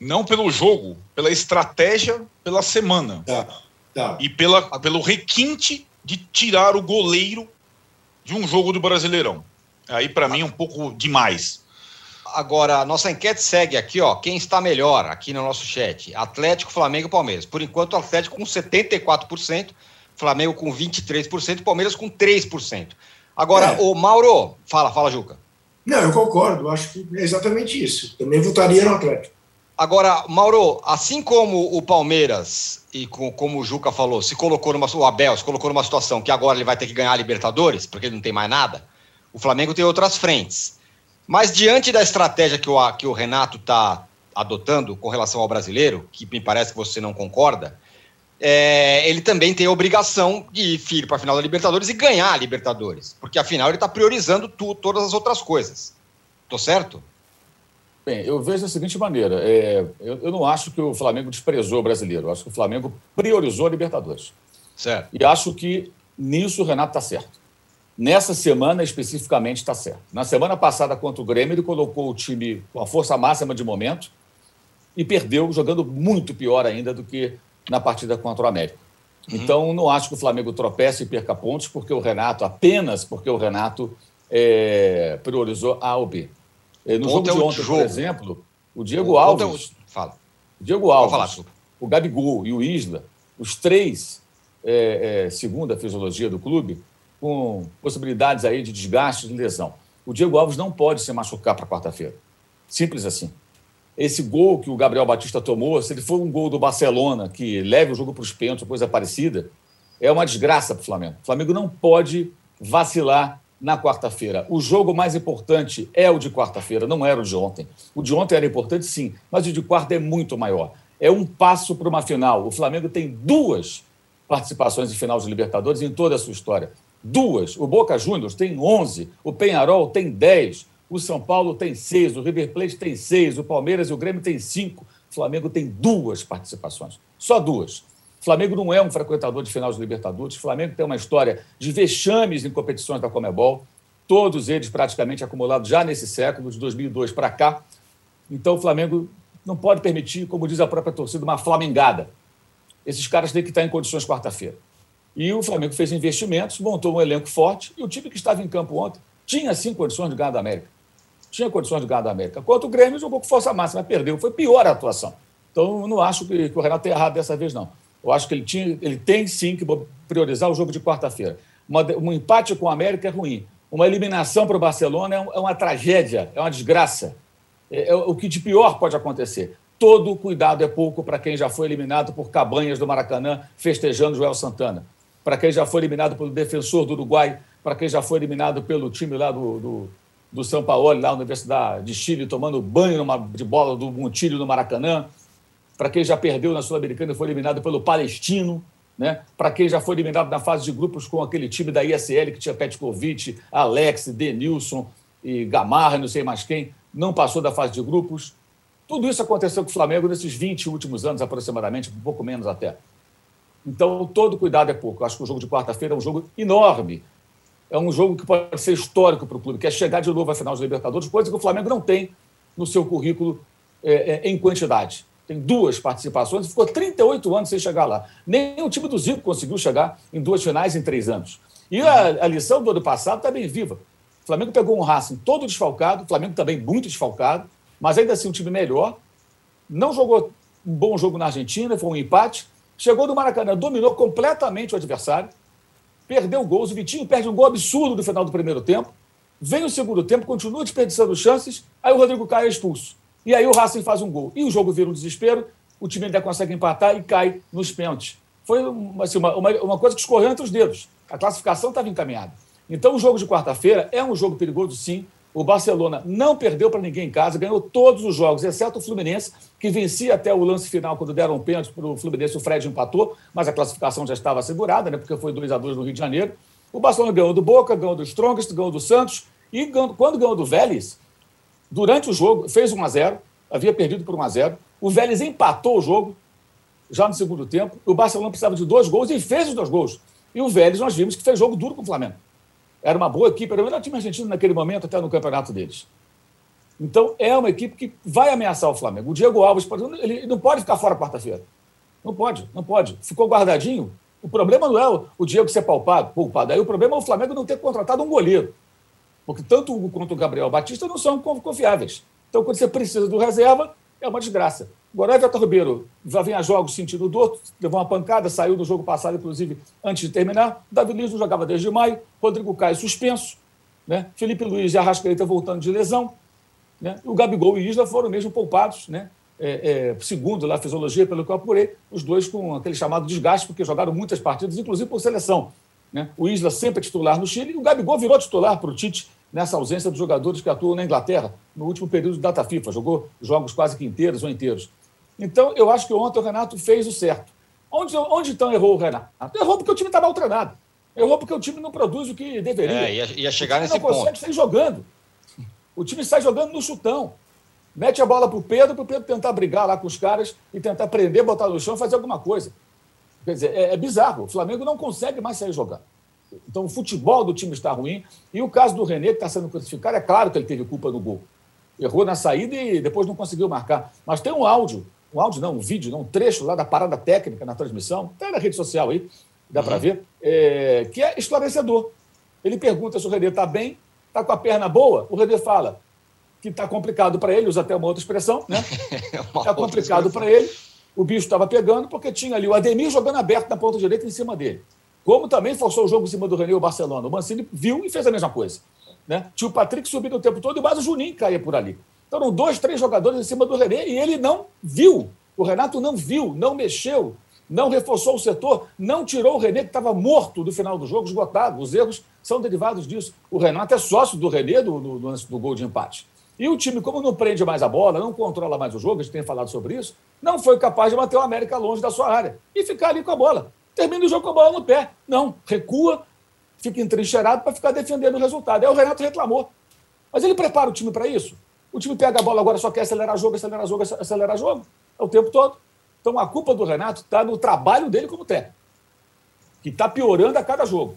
Não pelo jogo, pela estratégia, pela semana. Tá, tá. E pela, pelo requinte de tirar o goleiro de um jogo do Brasileirão. Aí, para mim, é um pouco demais. Agora, nossa enquete segue aqui, ó. Quem está melhor aqui no nosso chat? Atlético, Flamengo e Palmeiras. Por enquanto, o Atlético com 74%, Flamengo com 23% e Palmeiras com 3%. Agora, é. o Mauro, fala, fala, Juca. Não, eu concordo, acho que é exatamente isso. Também votaria no Atlético. Agora, Mauro, assim como o Palmeiras, e com, como o Juca falou, se colocou numa. O Abel se colocou numa situação que agora ele vai ter que ganhar a Libertadores, porque ele não tem mais nada, o Flamengo tem outras frentes. Mas diante da estratégia que o, que o Renato está adotando com relação ao brasileiro, que me parece que você não concorda, é, ele também tem a obrigação de ir para a final da Libertadores e ganhar a Libertadores, porque afinal ele está priorizando tu, todas as outras coisas. Tô certo? Bem, eu vejo da seguinte maneira: é, eu, eu, não acho que o Flamengo desprezou o brasileiro, eu acho que o Flamengo priorizou a Libertadores. Certo. E acho que nisso o Renato está certo. Nessa semana especificamente está certo. Na semana passada contra o Grêmio, ele colocou o time com a força máxima de momento e perdeu, jogando muito pior ainda do que na partida contra o América. Uhum. Então, não acho que o Flamengo tropece e perca pontos, porque o Renato, apenas porque o Renato é, priorizou A ou B. É, no jogo de ontem, jogo. por exemplo, o Diego o Alves. Fala. O Diego Alves, falar, o Gabigol e o Isla, os três, é, é, segundo a fisiologia do clube, com possibilidades aí de desgaste, de lesão. O Diego Alves não pode se machucar para quarta-feira. Simples assim esse gol que o Gabriel Batista tomou, se ele for um gol do Barcelona que leve o jogo para os pênaltis, coisa parecida, é uma desgraça para o Flamengo. O Flamengo não pode vacilar na quarta-feira. O jogo mais importante é o de quarta-feira, não era o de ontem. O de ontem era importante, sim, mas o de quarta é muito maior. É um passo para uma final. O Flamengo tem duas participações em final de Libertadores em toda a sua história. Duas. O Boca Juniors tem 11, o Penharol tem 10, o São Paulo tem seis, o River Plate tem seis, o Palmeiras e o Grêmio tem cinco. O Flamengo tem duas participações, só duas. O Flamengo não é um frequentador de final de Libertadores. O Flamengo tem uma história de vexames em competições da Comebol, todos eles praticamente acumulados já nesse século, de 2002 para cá. Então o Flamengo não pode permitir, como diz a própria torcida, uma flamengada. Esses caras têm que estar em condições quarta-feira. E o Flamengo fez investimentos, montou um elenco forte, e o time que estava em campo ontem tinha sim condições de ganhar da América tinha condições de ganhar da América. Quanto o Grêmio jogou com força máxima, perdeu. Foi pior a atuação. Então, eu não acho que, que o Renato tenha errado dessa vez, não. Eu acho que ele, tinha, ele tem sim que priorizar o jogo de quarta-feira. Um empate com o América é ruim. Uma eliminação para o Barcelona é, um, é, uma tragédia, é uma desgraça. É, é, o que de pior pode acontecer. Todo cuidado é pouco para quem já foi eliminado por Cabanhas do Maracanã festejando Joel Santana. Para quem já foi eliminado pelo defensor do Uruguai, para quem já foi eliminado pelo time lá do, do do São Paulo, lá na Universidade de Chile, tomando banho numa, de bola do Montilho no Maracanã. Para quem já perdeu na Sul-Americana e foi eliminado pelo Palestino. Né? Para quem já foi eliminado na fase de grupos com aquele time da ISL que tinha Petkovic, Alex, Denilson e Gamarra, não sei mais quem, não passou da fase de grupos. Tudo isso aconteceu com o Flamengo nesses 20 últimos anos, aproximadamente, um pouco menos até. Então, todo cuidado é pouco. Eu acho que o jogo de quarta-feira é um jogo enorme é um jogo que pode ser histórico para o clube, que é chegar de novo à final dos Libertadores, coisa que o Flamengo não tem no seu currículo é, é, em quantidade. tem duas participações e ficou 38 anos sem chegar lá. Nem o time do Zico conseguiu chegar em duas finais em três anos. E a, a lição do ano passado está bem viva. O Flamengo pegou um Racing todo desfalcado, o Flamengo também muito desfalcado, mas ainda assim um time melhor. Não jogou um bom jogo na Argentina, foi um empate. Chegou no Maracanã, dominou completamente o adversário, perdeu gols. O Vitinho perde um gol absurdo no final do primeiro tempo. Vem o segundo tempo, continua desperdiçando chances, aí o Rodrigo Caio é expulso. E aí o Racing faz um gol. E o jogo vira um desespero, o time ainda consegue empatar e cai nos pênaltis. Foi assim, uma, uma, uma coisa que escorreu entre os dedos. A classificação estava encaminhada. Então o jogo de quarta-feira é um jogo perigoso, sim. O Barcelona não perdeu para ninguém em casa, ganhou todos os jogos, exceto o Fluminense, que vencia até o lance final quando deram um pênalti para o Fluminense, o Fred empatou, mas a classificação já estava assegurada, né, porque foi 2 a 2 no Rio de Janeiro. O Barcelona ganhou do Boca, ganhou do Strongest, ganhou do Santos, e ganhou, quando ganhou do Vélez, durante o jogo, fez 1 a 0 havia perdido por 1 a 0 O Vélez empatou o jogo já no segundo tempo. O Barcelona precisava de dois gols e fez os dois gols. E o Vélez, nós vimos que fez jogo duro com o Flamengo. Era uma boa equipe, era o melhor time argentino naquele momento, até no campeonato deles. Então, é uma equipe que vai ameaçar o Flamengo. O Diego Alves, por exemplo, ele não pode ficar fora quarta-feira. Não pode, não pode. Ficou guardadinho. O problema não é o Diego ser palpado, poupado. Aí o problema é o Flamengo não ter contratado um goleiro. Porque tanto o Hugo quanto o Gabriel Batista não são confiáveis. Então, quando você precisa do reserva, é uma desgraça. Agora, o Everton Ribeiro já vem a jogos sentindo dor, levou uma pancada, saiu do jogo passado, inclusive, antes de terminar. Davi Luiz não jogava desde maio, Rodrigo Caio suspenso, né? Felipe Luiz e Arrascaeta voltando de lesão. Né? O Gabigol e Isla foram mesmo poupados, né? É, é, segundo lá a fisiologia, pelo que eu apurei, os dois com aquele chamado desgaste, porque jogaram muitas partidas, inclusive por seleção. Né? O Isla sempre é titular no Chile e o Gabigol virou titular para o Tite nessa ausência dos jogadores que atuam na Inglaterra no último período de data FIFA, jogou jogos quase que inteiros ou inteiros. Então, eu acho que ontem o Renato fez o certo. Onde, onde então errou o Renato? Errou porque o time está mal treinado. Errou porque o time não produz o que deveria. É, ia, ia chegar nesse não ponto. Não consegue sair jogando. O time sai jogando no chutão. Mete a bola para o Pedro, para o Pedro tentar brigar lá com os caras e tentar prender, botar no chão e fazer alguma coisa. Quer dizer, é, é bizarro. O Flamengo não consegue mais sair jogando. Então, o futebol do time está ruim. E o caso do René, que está sendo crucificado, é claro que ele teve culpa no gol. Errou na saída e depois não conseguiu marcar. Mas tem um áudio, um áudio não, um vídeo, não, um trecho lá da parada técnica na transmissão, até na rede social aí, dá para uhum. ver, é, que é esclarecedor. Ele pergunta se o René está bem, está com a perna boa. O René fala que está complicado para ele, usa até uma outra expressão, né? [LAUGHS] Está complicado para ele. O bicho estava pegando porque tinha ali o Ademir jogando aberto na ponta direita em cima dele. Como também forçou o jogo em cima do René o Barcelona. O Mancini viu e fez a mesma coisa. Né? Tinha o Patrick subindo o tempo todo e mais o Juninho caía por ali. Então eram dois, três jogadores em cima do René e ele não viu. O Renato não viu, não mexeu, não reforçou o setor, não tirou o René, que estava morto do final do jogo, esgotado. Os erros são derivados disso. O Renato é sócio do René do, do, do, do gol de empate. E o time, como não prende mais a bola, não controla mais o jogo, a gente tem falado sobre isso, não foi capaz de manter o América longe da sua área e ficar ali com a bola termina o jogo com a bola no pé. Não, recua, fica entrincheirado para ficar defendendo o resultado. Aí o Renato reclamou. Mas ele prepara o time para isso. O time pega a bola agora, só quer acelerar jogo, acelerar jogo, acelerar jogo. É o tempo todo. Então a culpa do Renato está no trabalho dele como técnico, que está piorando a cada jogo.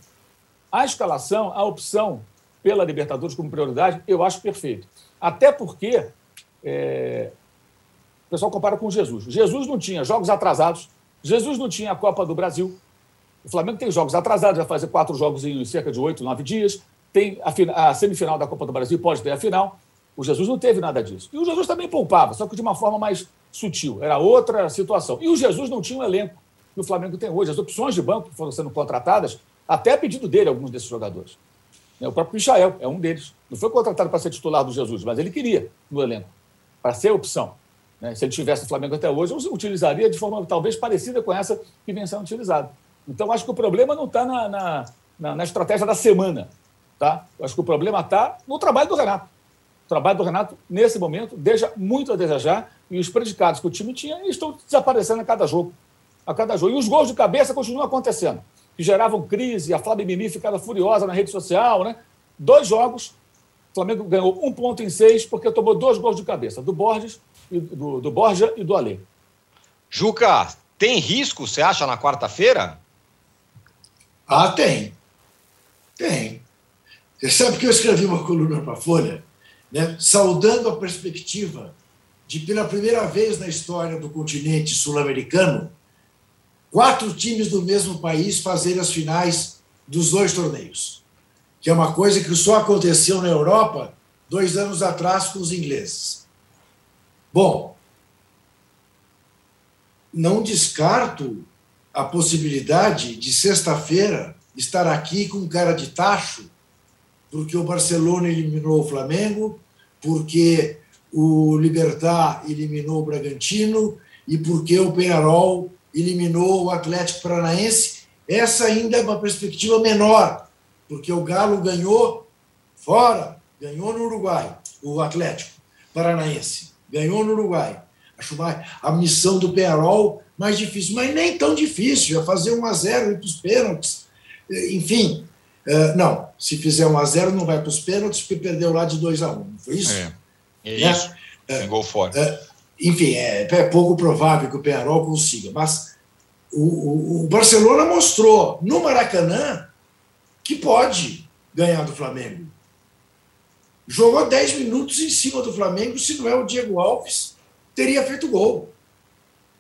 A escalação, a opção pela Libertadores como prioridade, eu acho perfeito. Até porque é, o pessoal compara com Jesus. Jesus não tinha jogos atrasados, Jesus não tinha a Copa do Brasil. O Flamengo tem jogos atrasados, vai fazer quatro jogos em cerca de oito, nove dias. Tem a, a, semifinal da Copa do Brasil, pode ter a final. O Jesus não teve nada disso. E o Jesus também poupava, só que de uma forma mais sutil. Era outra situação. E o Jesus não tinha um elenco que o Flamengo tem hoje. As opções de banco que foram sendo contratadas, até a pedido dele, alguns desses jogadores. É, o próprio Michael é um deles. Não foi contratado para ser titular do Jesus, mas ele queria no elenco, para ser opção. Né? Se ele tivesse o Flamengo até hoje, eu utilizaria de forma talvez parecida com essa que vem sendo utilizada. Então, acho que o problema não está na, na, na, estratégia da semana. Tá? Eu acho que o problema está no trabalho do Renato. O trabalho do Renato, nesse momento, deixa muito a desejar e os predicados que o time tinha estão desaparecendo a cada jogo. A cada jogo. E os gols de cabeça continuam acontecendo, que geravam crise, a Flávia Mimi ficava furiosa na rede social. Né? Dois jogos, o Flamengo ganhou um ponto em seis porque tomou dois gols de cabeça, do Borges do, do Borja e do Alê. Juca, tem risco, você acha, na quarta-feira? Ah, tem. Tem. Você sabe que eu escrevi uma coluna para a Folha, né, saudando a perspectiva de, pela primeira vez na história do continente sul-americano, quatro times do mesmo país fazerem as finais dos dois torneios, que é uma coisa que só aconteceu na Europa dois anos atrás com os ingleses. Bom, não descarto a possibilidade de sexta-feira estar aqui com cara de tacho, porque o Barcelona eliminou o Flamengo, porque o Libertar eliminou o Bragantino e porque o Penarol eliminou o Atlético Paranaense. Essa ainda é uma perspectiva menor, porque o Galo ganhou fora, ganhou no Uruguai, o Atlético Paranaense, ganhou no Uruguai. Acho a missão do Penarol mais difícil, mas nem tão difícil, é fazer 1 a 0 ir para os pênaltis. Enfim, é, não, se fizer 1 a 0 não vai para os pênaltis, porque perdeu lá de 2 a 1 não foi isso? É, é né? isso, é, gol fora. É, enfim, é, é, pouco provável que o Penarol consiga, mas o, o, o Barcelona mostrou no Maracanã que pode ganhar do Flamengo. Jogou 10 minutos em cima do Flamengo, se não é o Diego Alves, teria feito gol.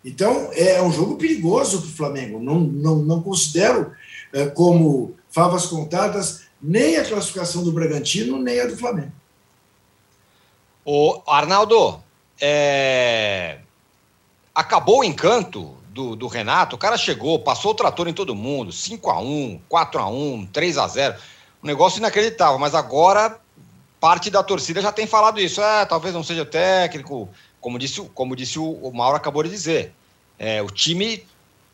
Então, é um jogo perigoso para o Flamengo. Não, não, não considero é, como favas contadas nem a classificação do Bragantino, nem a do Flamengo. O Arnaldo, é... acabou o encanto do, do, Renato. O cara chegou, passou o trator em todo mundo, 5 a 1 4 a 1 3 a 0 Um negócio inacreditável, mas agora parte da torcida já tem falado isso. É, talvez não seja técnico, como disse, como disse o, o Mauro acabou de dizer. É, o time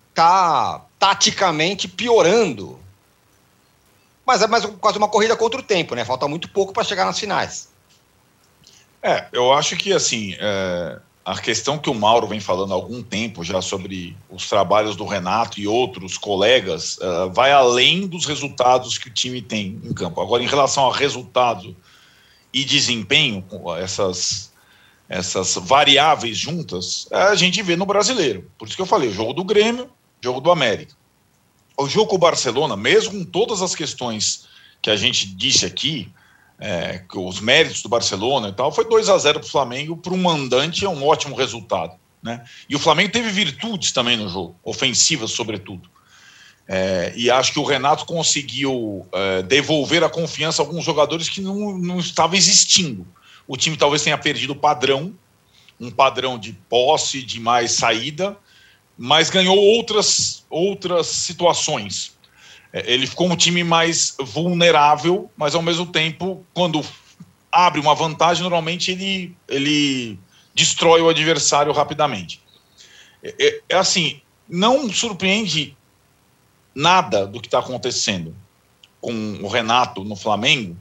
está taticamente piorando. Mas é mais quase uma corrida contra o tempo, né? Falta muito pouco para chegar nas finais. É, eu acho que assim é, a questão que o Mauro vem falando há algum tempo já sobre os trabalhos do Renato e outros colegas é, vai além dos resultados que o time tem em campo. Agora, em relação ao resultado e desempenho, essas essas variáveis juntas, a gente vê no brasileiro. Por isso que eu falei, jogo do Grêmio, jogo do América. O jogo com o Barcelona, mesmo com todas as questões que a gente disse aqui, é, os méritos do Barcelona e tal, foi 2 a 0 para o Flamengo, para um mandante é um ótimo resultado. Né? E o Flamengo teve virtudes também no jogo, ofensivas sobretudo. É, e acho que o Renato conseguiu é, devolver a confiança a alguns jogadores que não, não estavam existindo o time talvez tenha perdido o padrão, um padrão de posse, de mais saída, mas ganhou outras, outras situações. É, ele ficou um time mais vulnerável, mas ao mesmo tempo, quando abre uma vantagem, normalmente ele, ele destrói o adversário rapidamente. É, é, é assim, não surpreende nada do que está acontecendo com o Renato no Flamengo,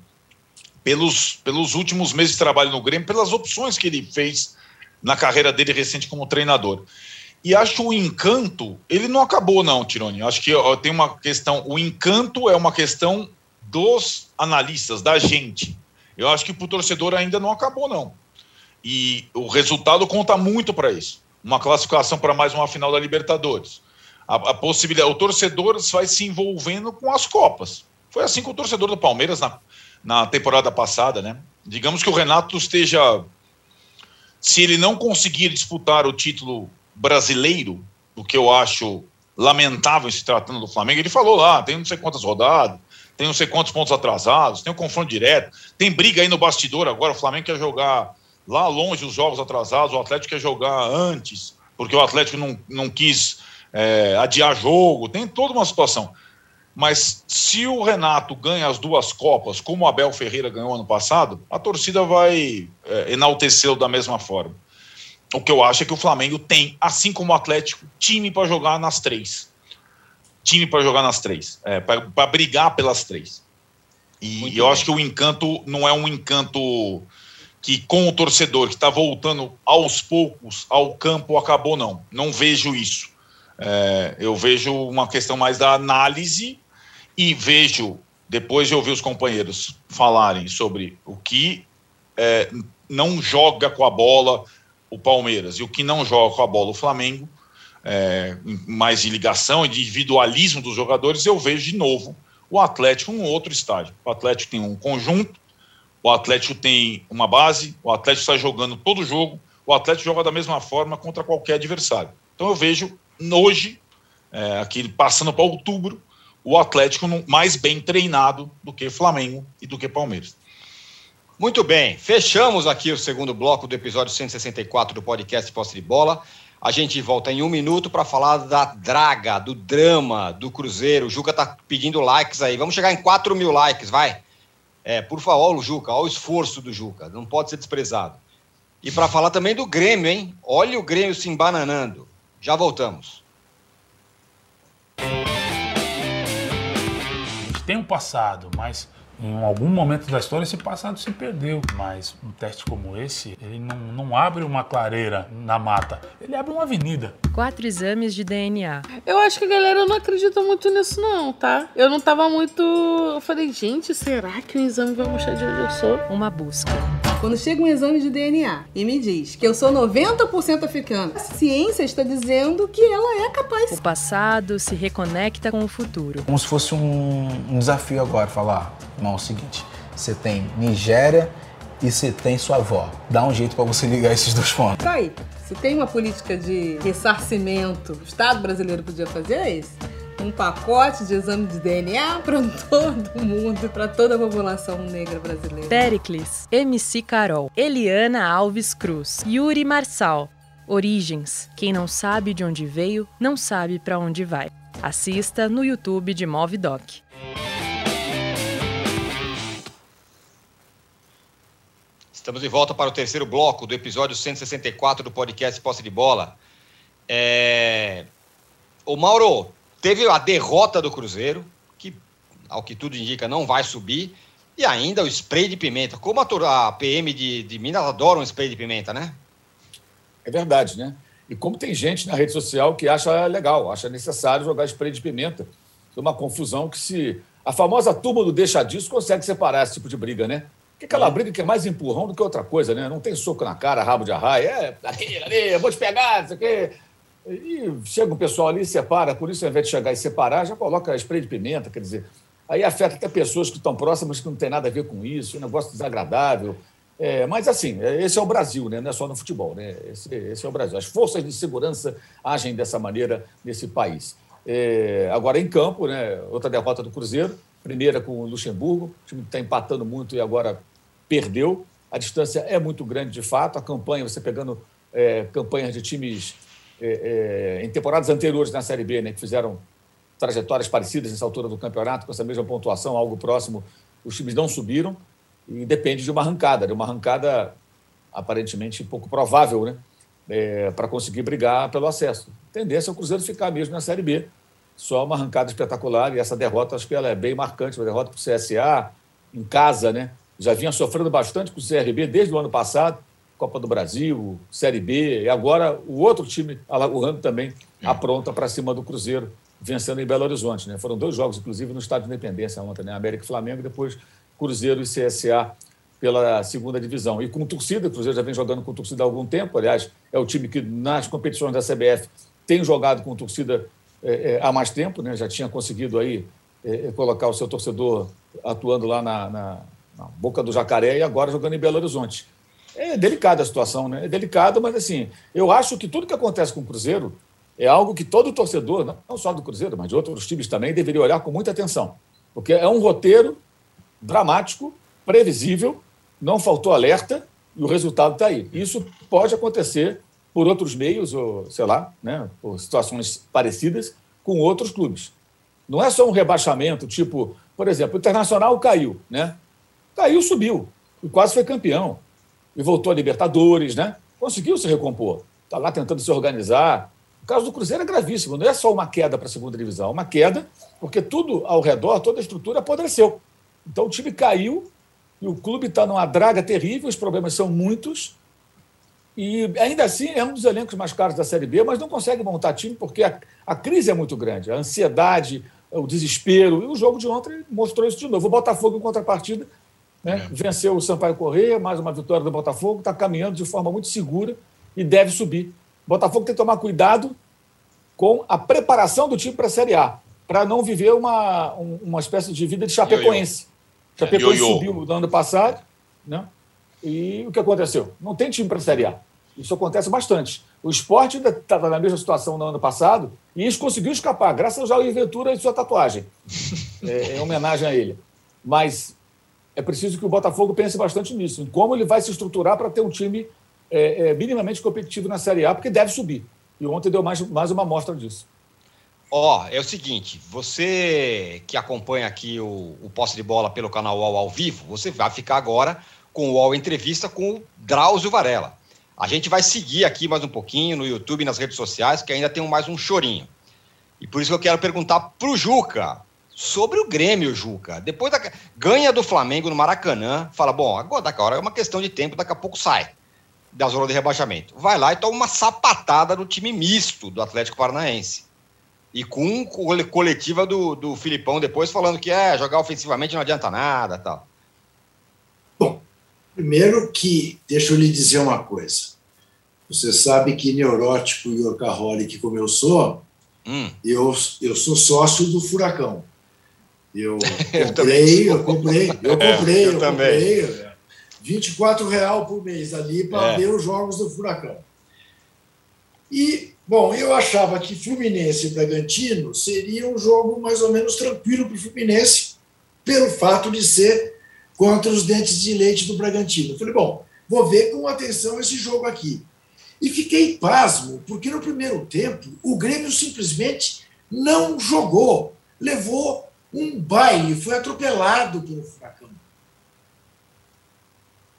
pelos, pelos últimos meses de trabalho no Grêmio, pelas opções que ele fez na carreira dele recente como treinador. E acho o encanto, ele não acabou, não, Tironi. Acho que ó, tem uma questão. O encanto é uma questão dos analistas, da gente. Eu acho que para o torcedor ainda não acabou, não. E o resultado conta muito para isso. Uma classificação para mais uma final da Libertadores. A, a, possibilidade, o torcedor vai se envolvendo com as Copas. Foi assim com o torcedor do Palmeiras na, na temporada passada, né? Digamos que o Renato esteja. Se ele não conseguir disputar o título brasileiro, o que eu acho lamentável se tratando do Flamengo, ele falou lá: tem não sei quantas rodadas, tem não sei quantos pontos atrasados, tem um confronto direto, tem briga aí no bastidor agora. O Flamengo quer jogar lá longe os jogos atrasados, o Atlético quer jogar antes, porque o Atlético não, não quis é, adiar jogo, tem toda uma situação. Mas se o Renato ganha as duas Copas, como o Abel Ferreira ganhou ano passado, a torcida vai é, enaltecê-lo da mesma forma. O que eu acho é que o Flamengo tem, assim como o Atlético, time para jogar nas três. Time para jogar nas três. É, para brigar pelas três. E Muito eu bem. acho que o encanto não é um encanto que com o torcedor que está voltando aos poucos ao campo acabou, não. Não vejo isso. É, eu vejo uma questão mais da análise e vejo, depois de ouvir os companheiros falarem sobre o que é, não joga com a bola o Palmeiras e o que não joga com a bola o Flamengo, é, mais de ligação e de individualismo dos jogadores, eu vejo de novo o Atlético um outro estádio. O Atlético tem um conjunto, o Atlético tem uma base, o Atlético está jogando todo jogo, o Atlético joga da mesma forma contra qualquer adversário. Então eu vejo hoje, é, aqui passando para outubro, o Atlético mais bem treinado do que Flamengo e do que Palmeiras. Muito bem, fechamos aqui o segundo bloco do episódio 164 do podcast Posse de Bola. A gente volta em um minuto para falar da draga, do drama do Cruzeiro. O Juca tá pedindo likes aí. Vamos chegar em 4 mil likes, vai. É, por favor, Juca, olha o esforço do Juca, não pode ser desprezado. E para falar também do Grêmio, hein? Olha o Grêmio se embananando. Já voltamos. tem um passado, mas em algum momento da história esse passado se perdeu. Mas um teste como esse, ele não, não abre uma clareira na mata, ele abre uma avenida. Quatro exames de DNA. Eu acho que a galera não acredita muito nisso, não, tá? Eu não tava muito. Eu falei, gente, será que o exame vai mostrar de onde eu sou? Uma busca. Quando chega um exame de DNA e me diz que eu sou 90% africana, a ciência está dizendo que ela é capaz. O passado se reconecta com o futuro. Como se fosse um, um desafio agora, falar, não, é o seguinte, você tem Nigéria e você tem sua avó. Dá um jeito para você ligar esses dois pontos. Tá aí. Se tem uma política de ressarcimento, o Estado brasileiro podia fazer é esse um pacote de exame de DNA para [LAUGHS] todo mundo, para toda a população negra brasileira. Pericles, MC Carol, Eliana Alves Cruz, Yuri Marçal. Origens. Quem não sabe de onde veio, não sabe para onde vai. Assista no YouTube de Movidoc. Estamos de volta para o terceiro bloco do episódio 164 do podcast Posse de Bola. É... O Mauro, Teve a derrota do Cruzeiro, que, ao que tudo indica, não vai subir. E ainda o spray de pimenta. Como a, PM de, de Minas adora um spray de pimenta, né? É verdade, né? E como tem gente na rede social que acha legal, acha necessário jogar spray de pimenta. É uma confusão que se. A famosa turma do deixa disso consegue separar esse tipo de briga, né? Porque aquela é. briga que é mais empurrão do que outra coisa, né? Não tem soco na cara, rabo de arraia. É, ali, ali, eu vou te pegar, isso aqui. E chega o pessoal ali, separa, por isso, ao invés de chegar e separar, já coloca spray de pimenta, quer dizer, aí afeta até pessoas que estão próximas que não tem nada a ver com isso, um negócio desagradável. É, mas assim, é, esse é o Brasil, né? não é só no futebol, né? esse, esse é o Brasil. As forças de segurança agem dessa maneira nesse país. É, agora, em campo, né? outra derrota do Cruzeiro, primeira com o Luxemburgo, o time está empatando muito e agora perdeu. A distância é muito grande, de fato. A campanha, você pegando é, campanhas de times é, é, em temporadas anteriores na Série B, né, que fizeram trajetórias parecidas nessa altura do campeonato, com essa mesma pontuação, algo próximo, os times não subiram e depende de uma arrancada, de uma arrancada aparentemente pouco provável, né, é, para conseguir brigar pelo acesso. A tendência é o Cruzeiro ficar mesmo na Série B, só uma arrancada espetacular e essa derrota acho que ela é bem marcante, uma derrota para o CSA em casa, né? Já vinha sofrendo bastante com o CRB desde o ano passado, Copa do Brasil, Série B, e agora o outro time, Alagoano, também é. apronta para cima do Cruzeiro, vencendo em Belo Horizonte. Né? Foram dois jogos, inclusive, no Estádio de Independência ontem, né? América e Flamengo, depois Cruzeiro e CSA pela segunda divisão. E com torcida, o Cruzeiro já vem jogando com torcida há algum tempo, aliás, é o time que nas competições da CBF tem jogado com torcida é, é, há mais tempo, né? já tinha conseguido aí é, é, colocar o seu torcedor atuando lá na, na, na boca do jacaré e agora jogando em Belo Horizonte. É delicada a situação, né? É delicada, mas assim, eu acho que tudo que acontece com o Cruzeiro é algo que todo torcedor, não só do Cruzeiro, mas de outros times também, deveria olhar com muita atenção. Porque é um roteiro dramático, previsível, não faltou alerta e o resultado está aí. Isso pode acontecer por outros meios, ou sei lá, né, por situações parecidas com outros clubes. Não é só um rebaixamento, tipo, por exemplo, o Internacional caiu, né? Caiu, subiu e quase foi campeão e voltou a Libertadores, né? Conseguiu se recompor. Está lá tentando se organizar. O caso do Cruzeiro é gravíssimo, não é só uma queda para a segunda divisão, é uma queda porque tudo ao redor, toda a estrutura apodreceu. Então o time caiu e o clube está numa draga terrível, os problemas são muitos. E ainda assim é um dos elencos mais caros da Série B, mas não consegue montar time porque a, a crise é muito grande, a ansiedade, o desespero. E o jogo de ontem mostrou isso de novo. O Botafogo, em contrapartida, né? É. Venceu o Sampaio Correia, mais uma vitória do Botafogo, está caminhando de forma muito segura e deve subir. O Botafogo tem que tomar cuidado com a preparação do time para a Série A, para não viver uma, uma espécie de vida de Chapecoense. Yo -yo. Chapecoense é, yo subiu no ano passado, né? e o que aconteceu? Não tem time para a Série A. Isso acontece bastante. O esporte estava na mesma situação no ano passado e isso conseguiu escapar, graças ao Jair Ventura e sua tatuagem, [LAUGHS] é, em homenagem a ele. Mas é preciso que o Botafogo pense bastante nisso, em como ele vai se estruturar para ter um time é, é, minimamente competitivo na Série A, porque deve subir. E ontem deu mais, mais uma amostra disso. Ó, oh, é o seguinte, você que acompanha aqui o, o posse de bola pelo canal UOL ao vivo, você vai ficar agora com o UOL Entrevista com o Drauzio Varela. A gente vai seguir aqui mais um pouquinho no YouTube e nas redes sociais, que ainda tem mais um chorinho. E por isso que eu quero perguntar pro Juca sobre o Grêmio, Juca. Depois da ganha do Flamengo no Maracanã, fala: bom, agora daqui a hora é uma questão de tempo, daqui a pouco sai da zona de rebaixamento. Vai lá e toma uma sapatada no time misto do Atlético Paranaense. E com coletiva do, do Filipão depois falando que é jogar ofensivamente não adianta nada tal. Bom, Primeiro que, deixa eu lhe dizer uma coisa. Você sabe que neurótico e workaholic como eu sou, hum. eu, eu sou sócio do Furacão. Eu [LAUGHS] comprei, eu, comprei, [LAUGHS] eu comprei, eu, eu comprei 24 real por mês ali para é. ver os jogos do Furacão. E, bom, eu achava que Fluminense e Bragantino seria um jogo mais ou menos tranquilo para o Fluminense, pelo fato de ser contra os dentes de leite do Bragantino. Eu falei, bom, vou ver com atenção esse jogo aqui. E fiquei pasmo, porque no primeiro tempo o Grêmio simplesmente não jogou, levou um baile, foi atropelado pelo Furacão.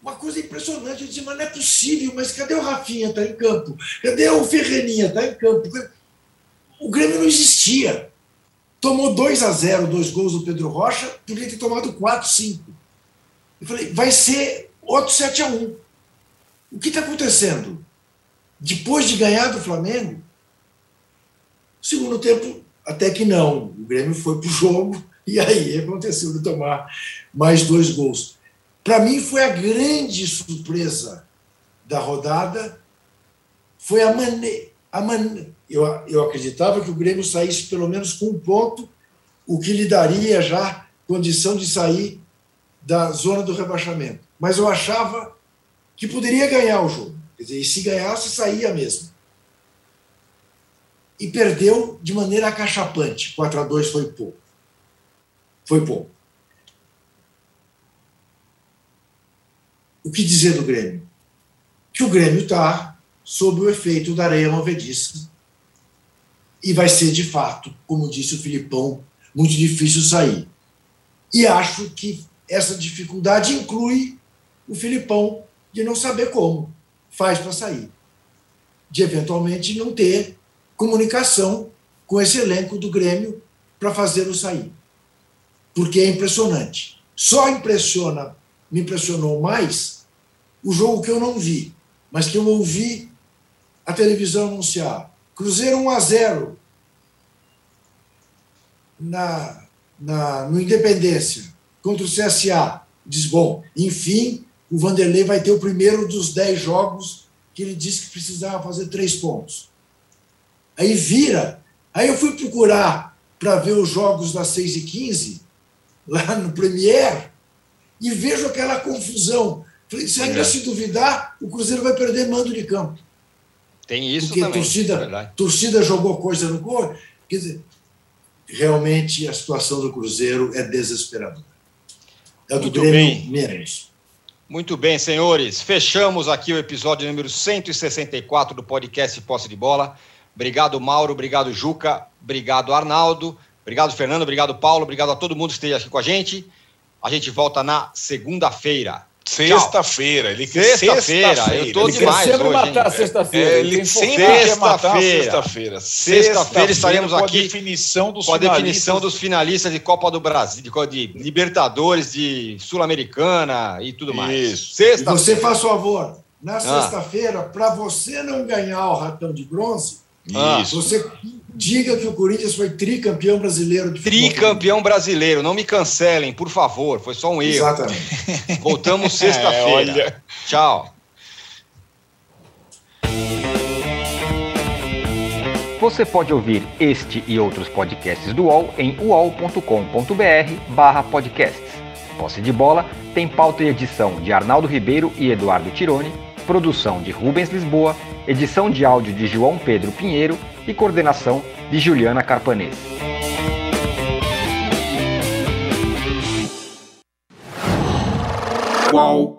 Uma coisa impressionante, eu disse, mas não é possível, mas cadê o Rafinha? Está em campo. Cadê o Ferreninha? Está em campo. O Grêmio não existia. Tomou 2 a 0, dois gols do Pedro Rocha, podia ter tomado 4, 5. Eu falei, vai ser outro 7 a 1 O que está acontecendo? Depois de ganhar do Flamengo, segundo tempo, até que não. O Grêmio foi para o jogo [LAUGHS] e aí aconteceu de tomar mais dois gols. Para mim, foi a grande surpresa da rodada. Foi a maneira. Mane... Eu, eu acreditava que o Grêmio saísse pelo menos com um ponto, o que lhe daria já condição de sair da zona do rebaixamento. Mas eu achava que poderia ganhar o jogo. Quer dizer, e se ganhasse, saía mesmo. E perdeu de maneira acachapante. 4 a 2 foi pouco. Foi pouco. O que dizer do Grêmio? Que o Grêmio está sob o efeito da areia movediça. E vai ser, de fato, como disse o Filipão, muito difícil sair. E acho que essa dificuldade inclui o Filipão de não saber como faz para sair, de eventualmente não ter comunicação com esse elenco do Grêmio para fazer o sair. Porque é impressionante. Só impressiona, me impressionou mais o jogo que eu não vi, mas que eu ouvi a televisão anunciar. Cruzeiro 1 a 0 na, na, no Independência contra o CSA. Diz, bom, enfim, o Vanderlei vai ter o primeiro dos dez jogos que ele disse que precisava fazer três pontos. Aí vira. Aí eu fui procurar para ver os jogos das 6 e 15 lá no Premier, e vejo aquela confusão. Falei, se ainda é. se duvidar, o Cruzeiro vai perder mando de campo. Tem isso Porque também. torcida, é torcida jogou coisa no gol. Quer dizer, realmente a situação do Cruzeiro é desesperadora. É do Muito Grêmio bem. menos. Muito bem, senhores. Fechamos aqui o episódio número 164 do podcast Posse de Bola. Obrigado, Mauro. Obrigado, Juca. Obrigado, Arnaldo. Obrigado, Fernando. Obrigado, Paulo. Obrigado a todo mundo que esteja aqui com a gente. A gente volta na segunda-feira. Sexta-feira, ele Sexta-feira, sexta eu tô ele demais sempre hoje. matar sexta-feira. É, ele sempre quer matar sexta-feira. Sexta-feira estaremos com aqui a definição dos com a definição dos finalistas de Copa do Brasil, de, de Libertadores, de Sul-Americana e tudo mais. Isso. Sexta você faz favor, na ah. sexta-feira, para você não ganhar o ratão de bronze, ah. você diga que o Corinthians foi tricampeão brasileiro de Tricampeão brasileiro, não me cancelem, por favor, foi só um erro. Exatamente. [LAUGHS] Voltamos sexta-feira. É, Tchau. Você pode ouvir este e outros podcasts do UOL em uol.com.br barra podcasts. Posse de Bola tem pauta e edição de Arnaldo Ribeiro e Eduardo Tironi produção de Rubens Lisboa, edição de áudio de João Pedro Pinheiro e coordenação de Juliana Carpanês. Qual?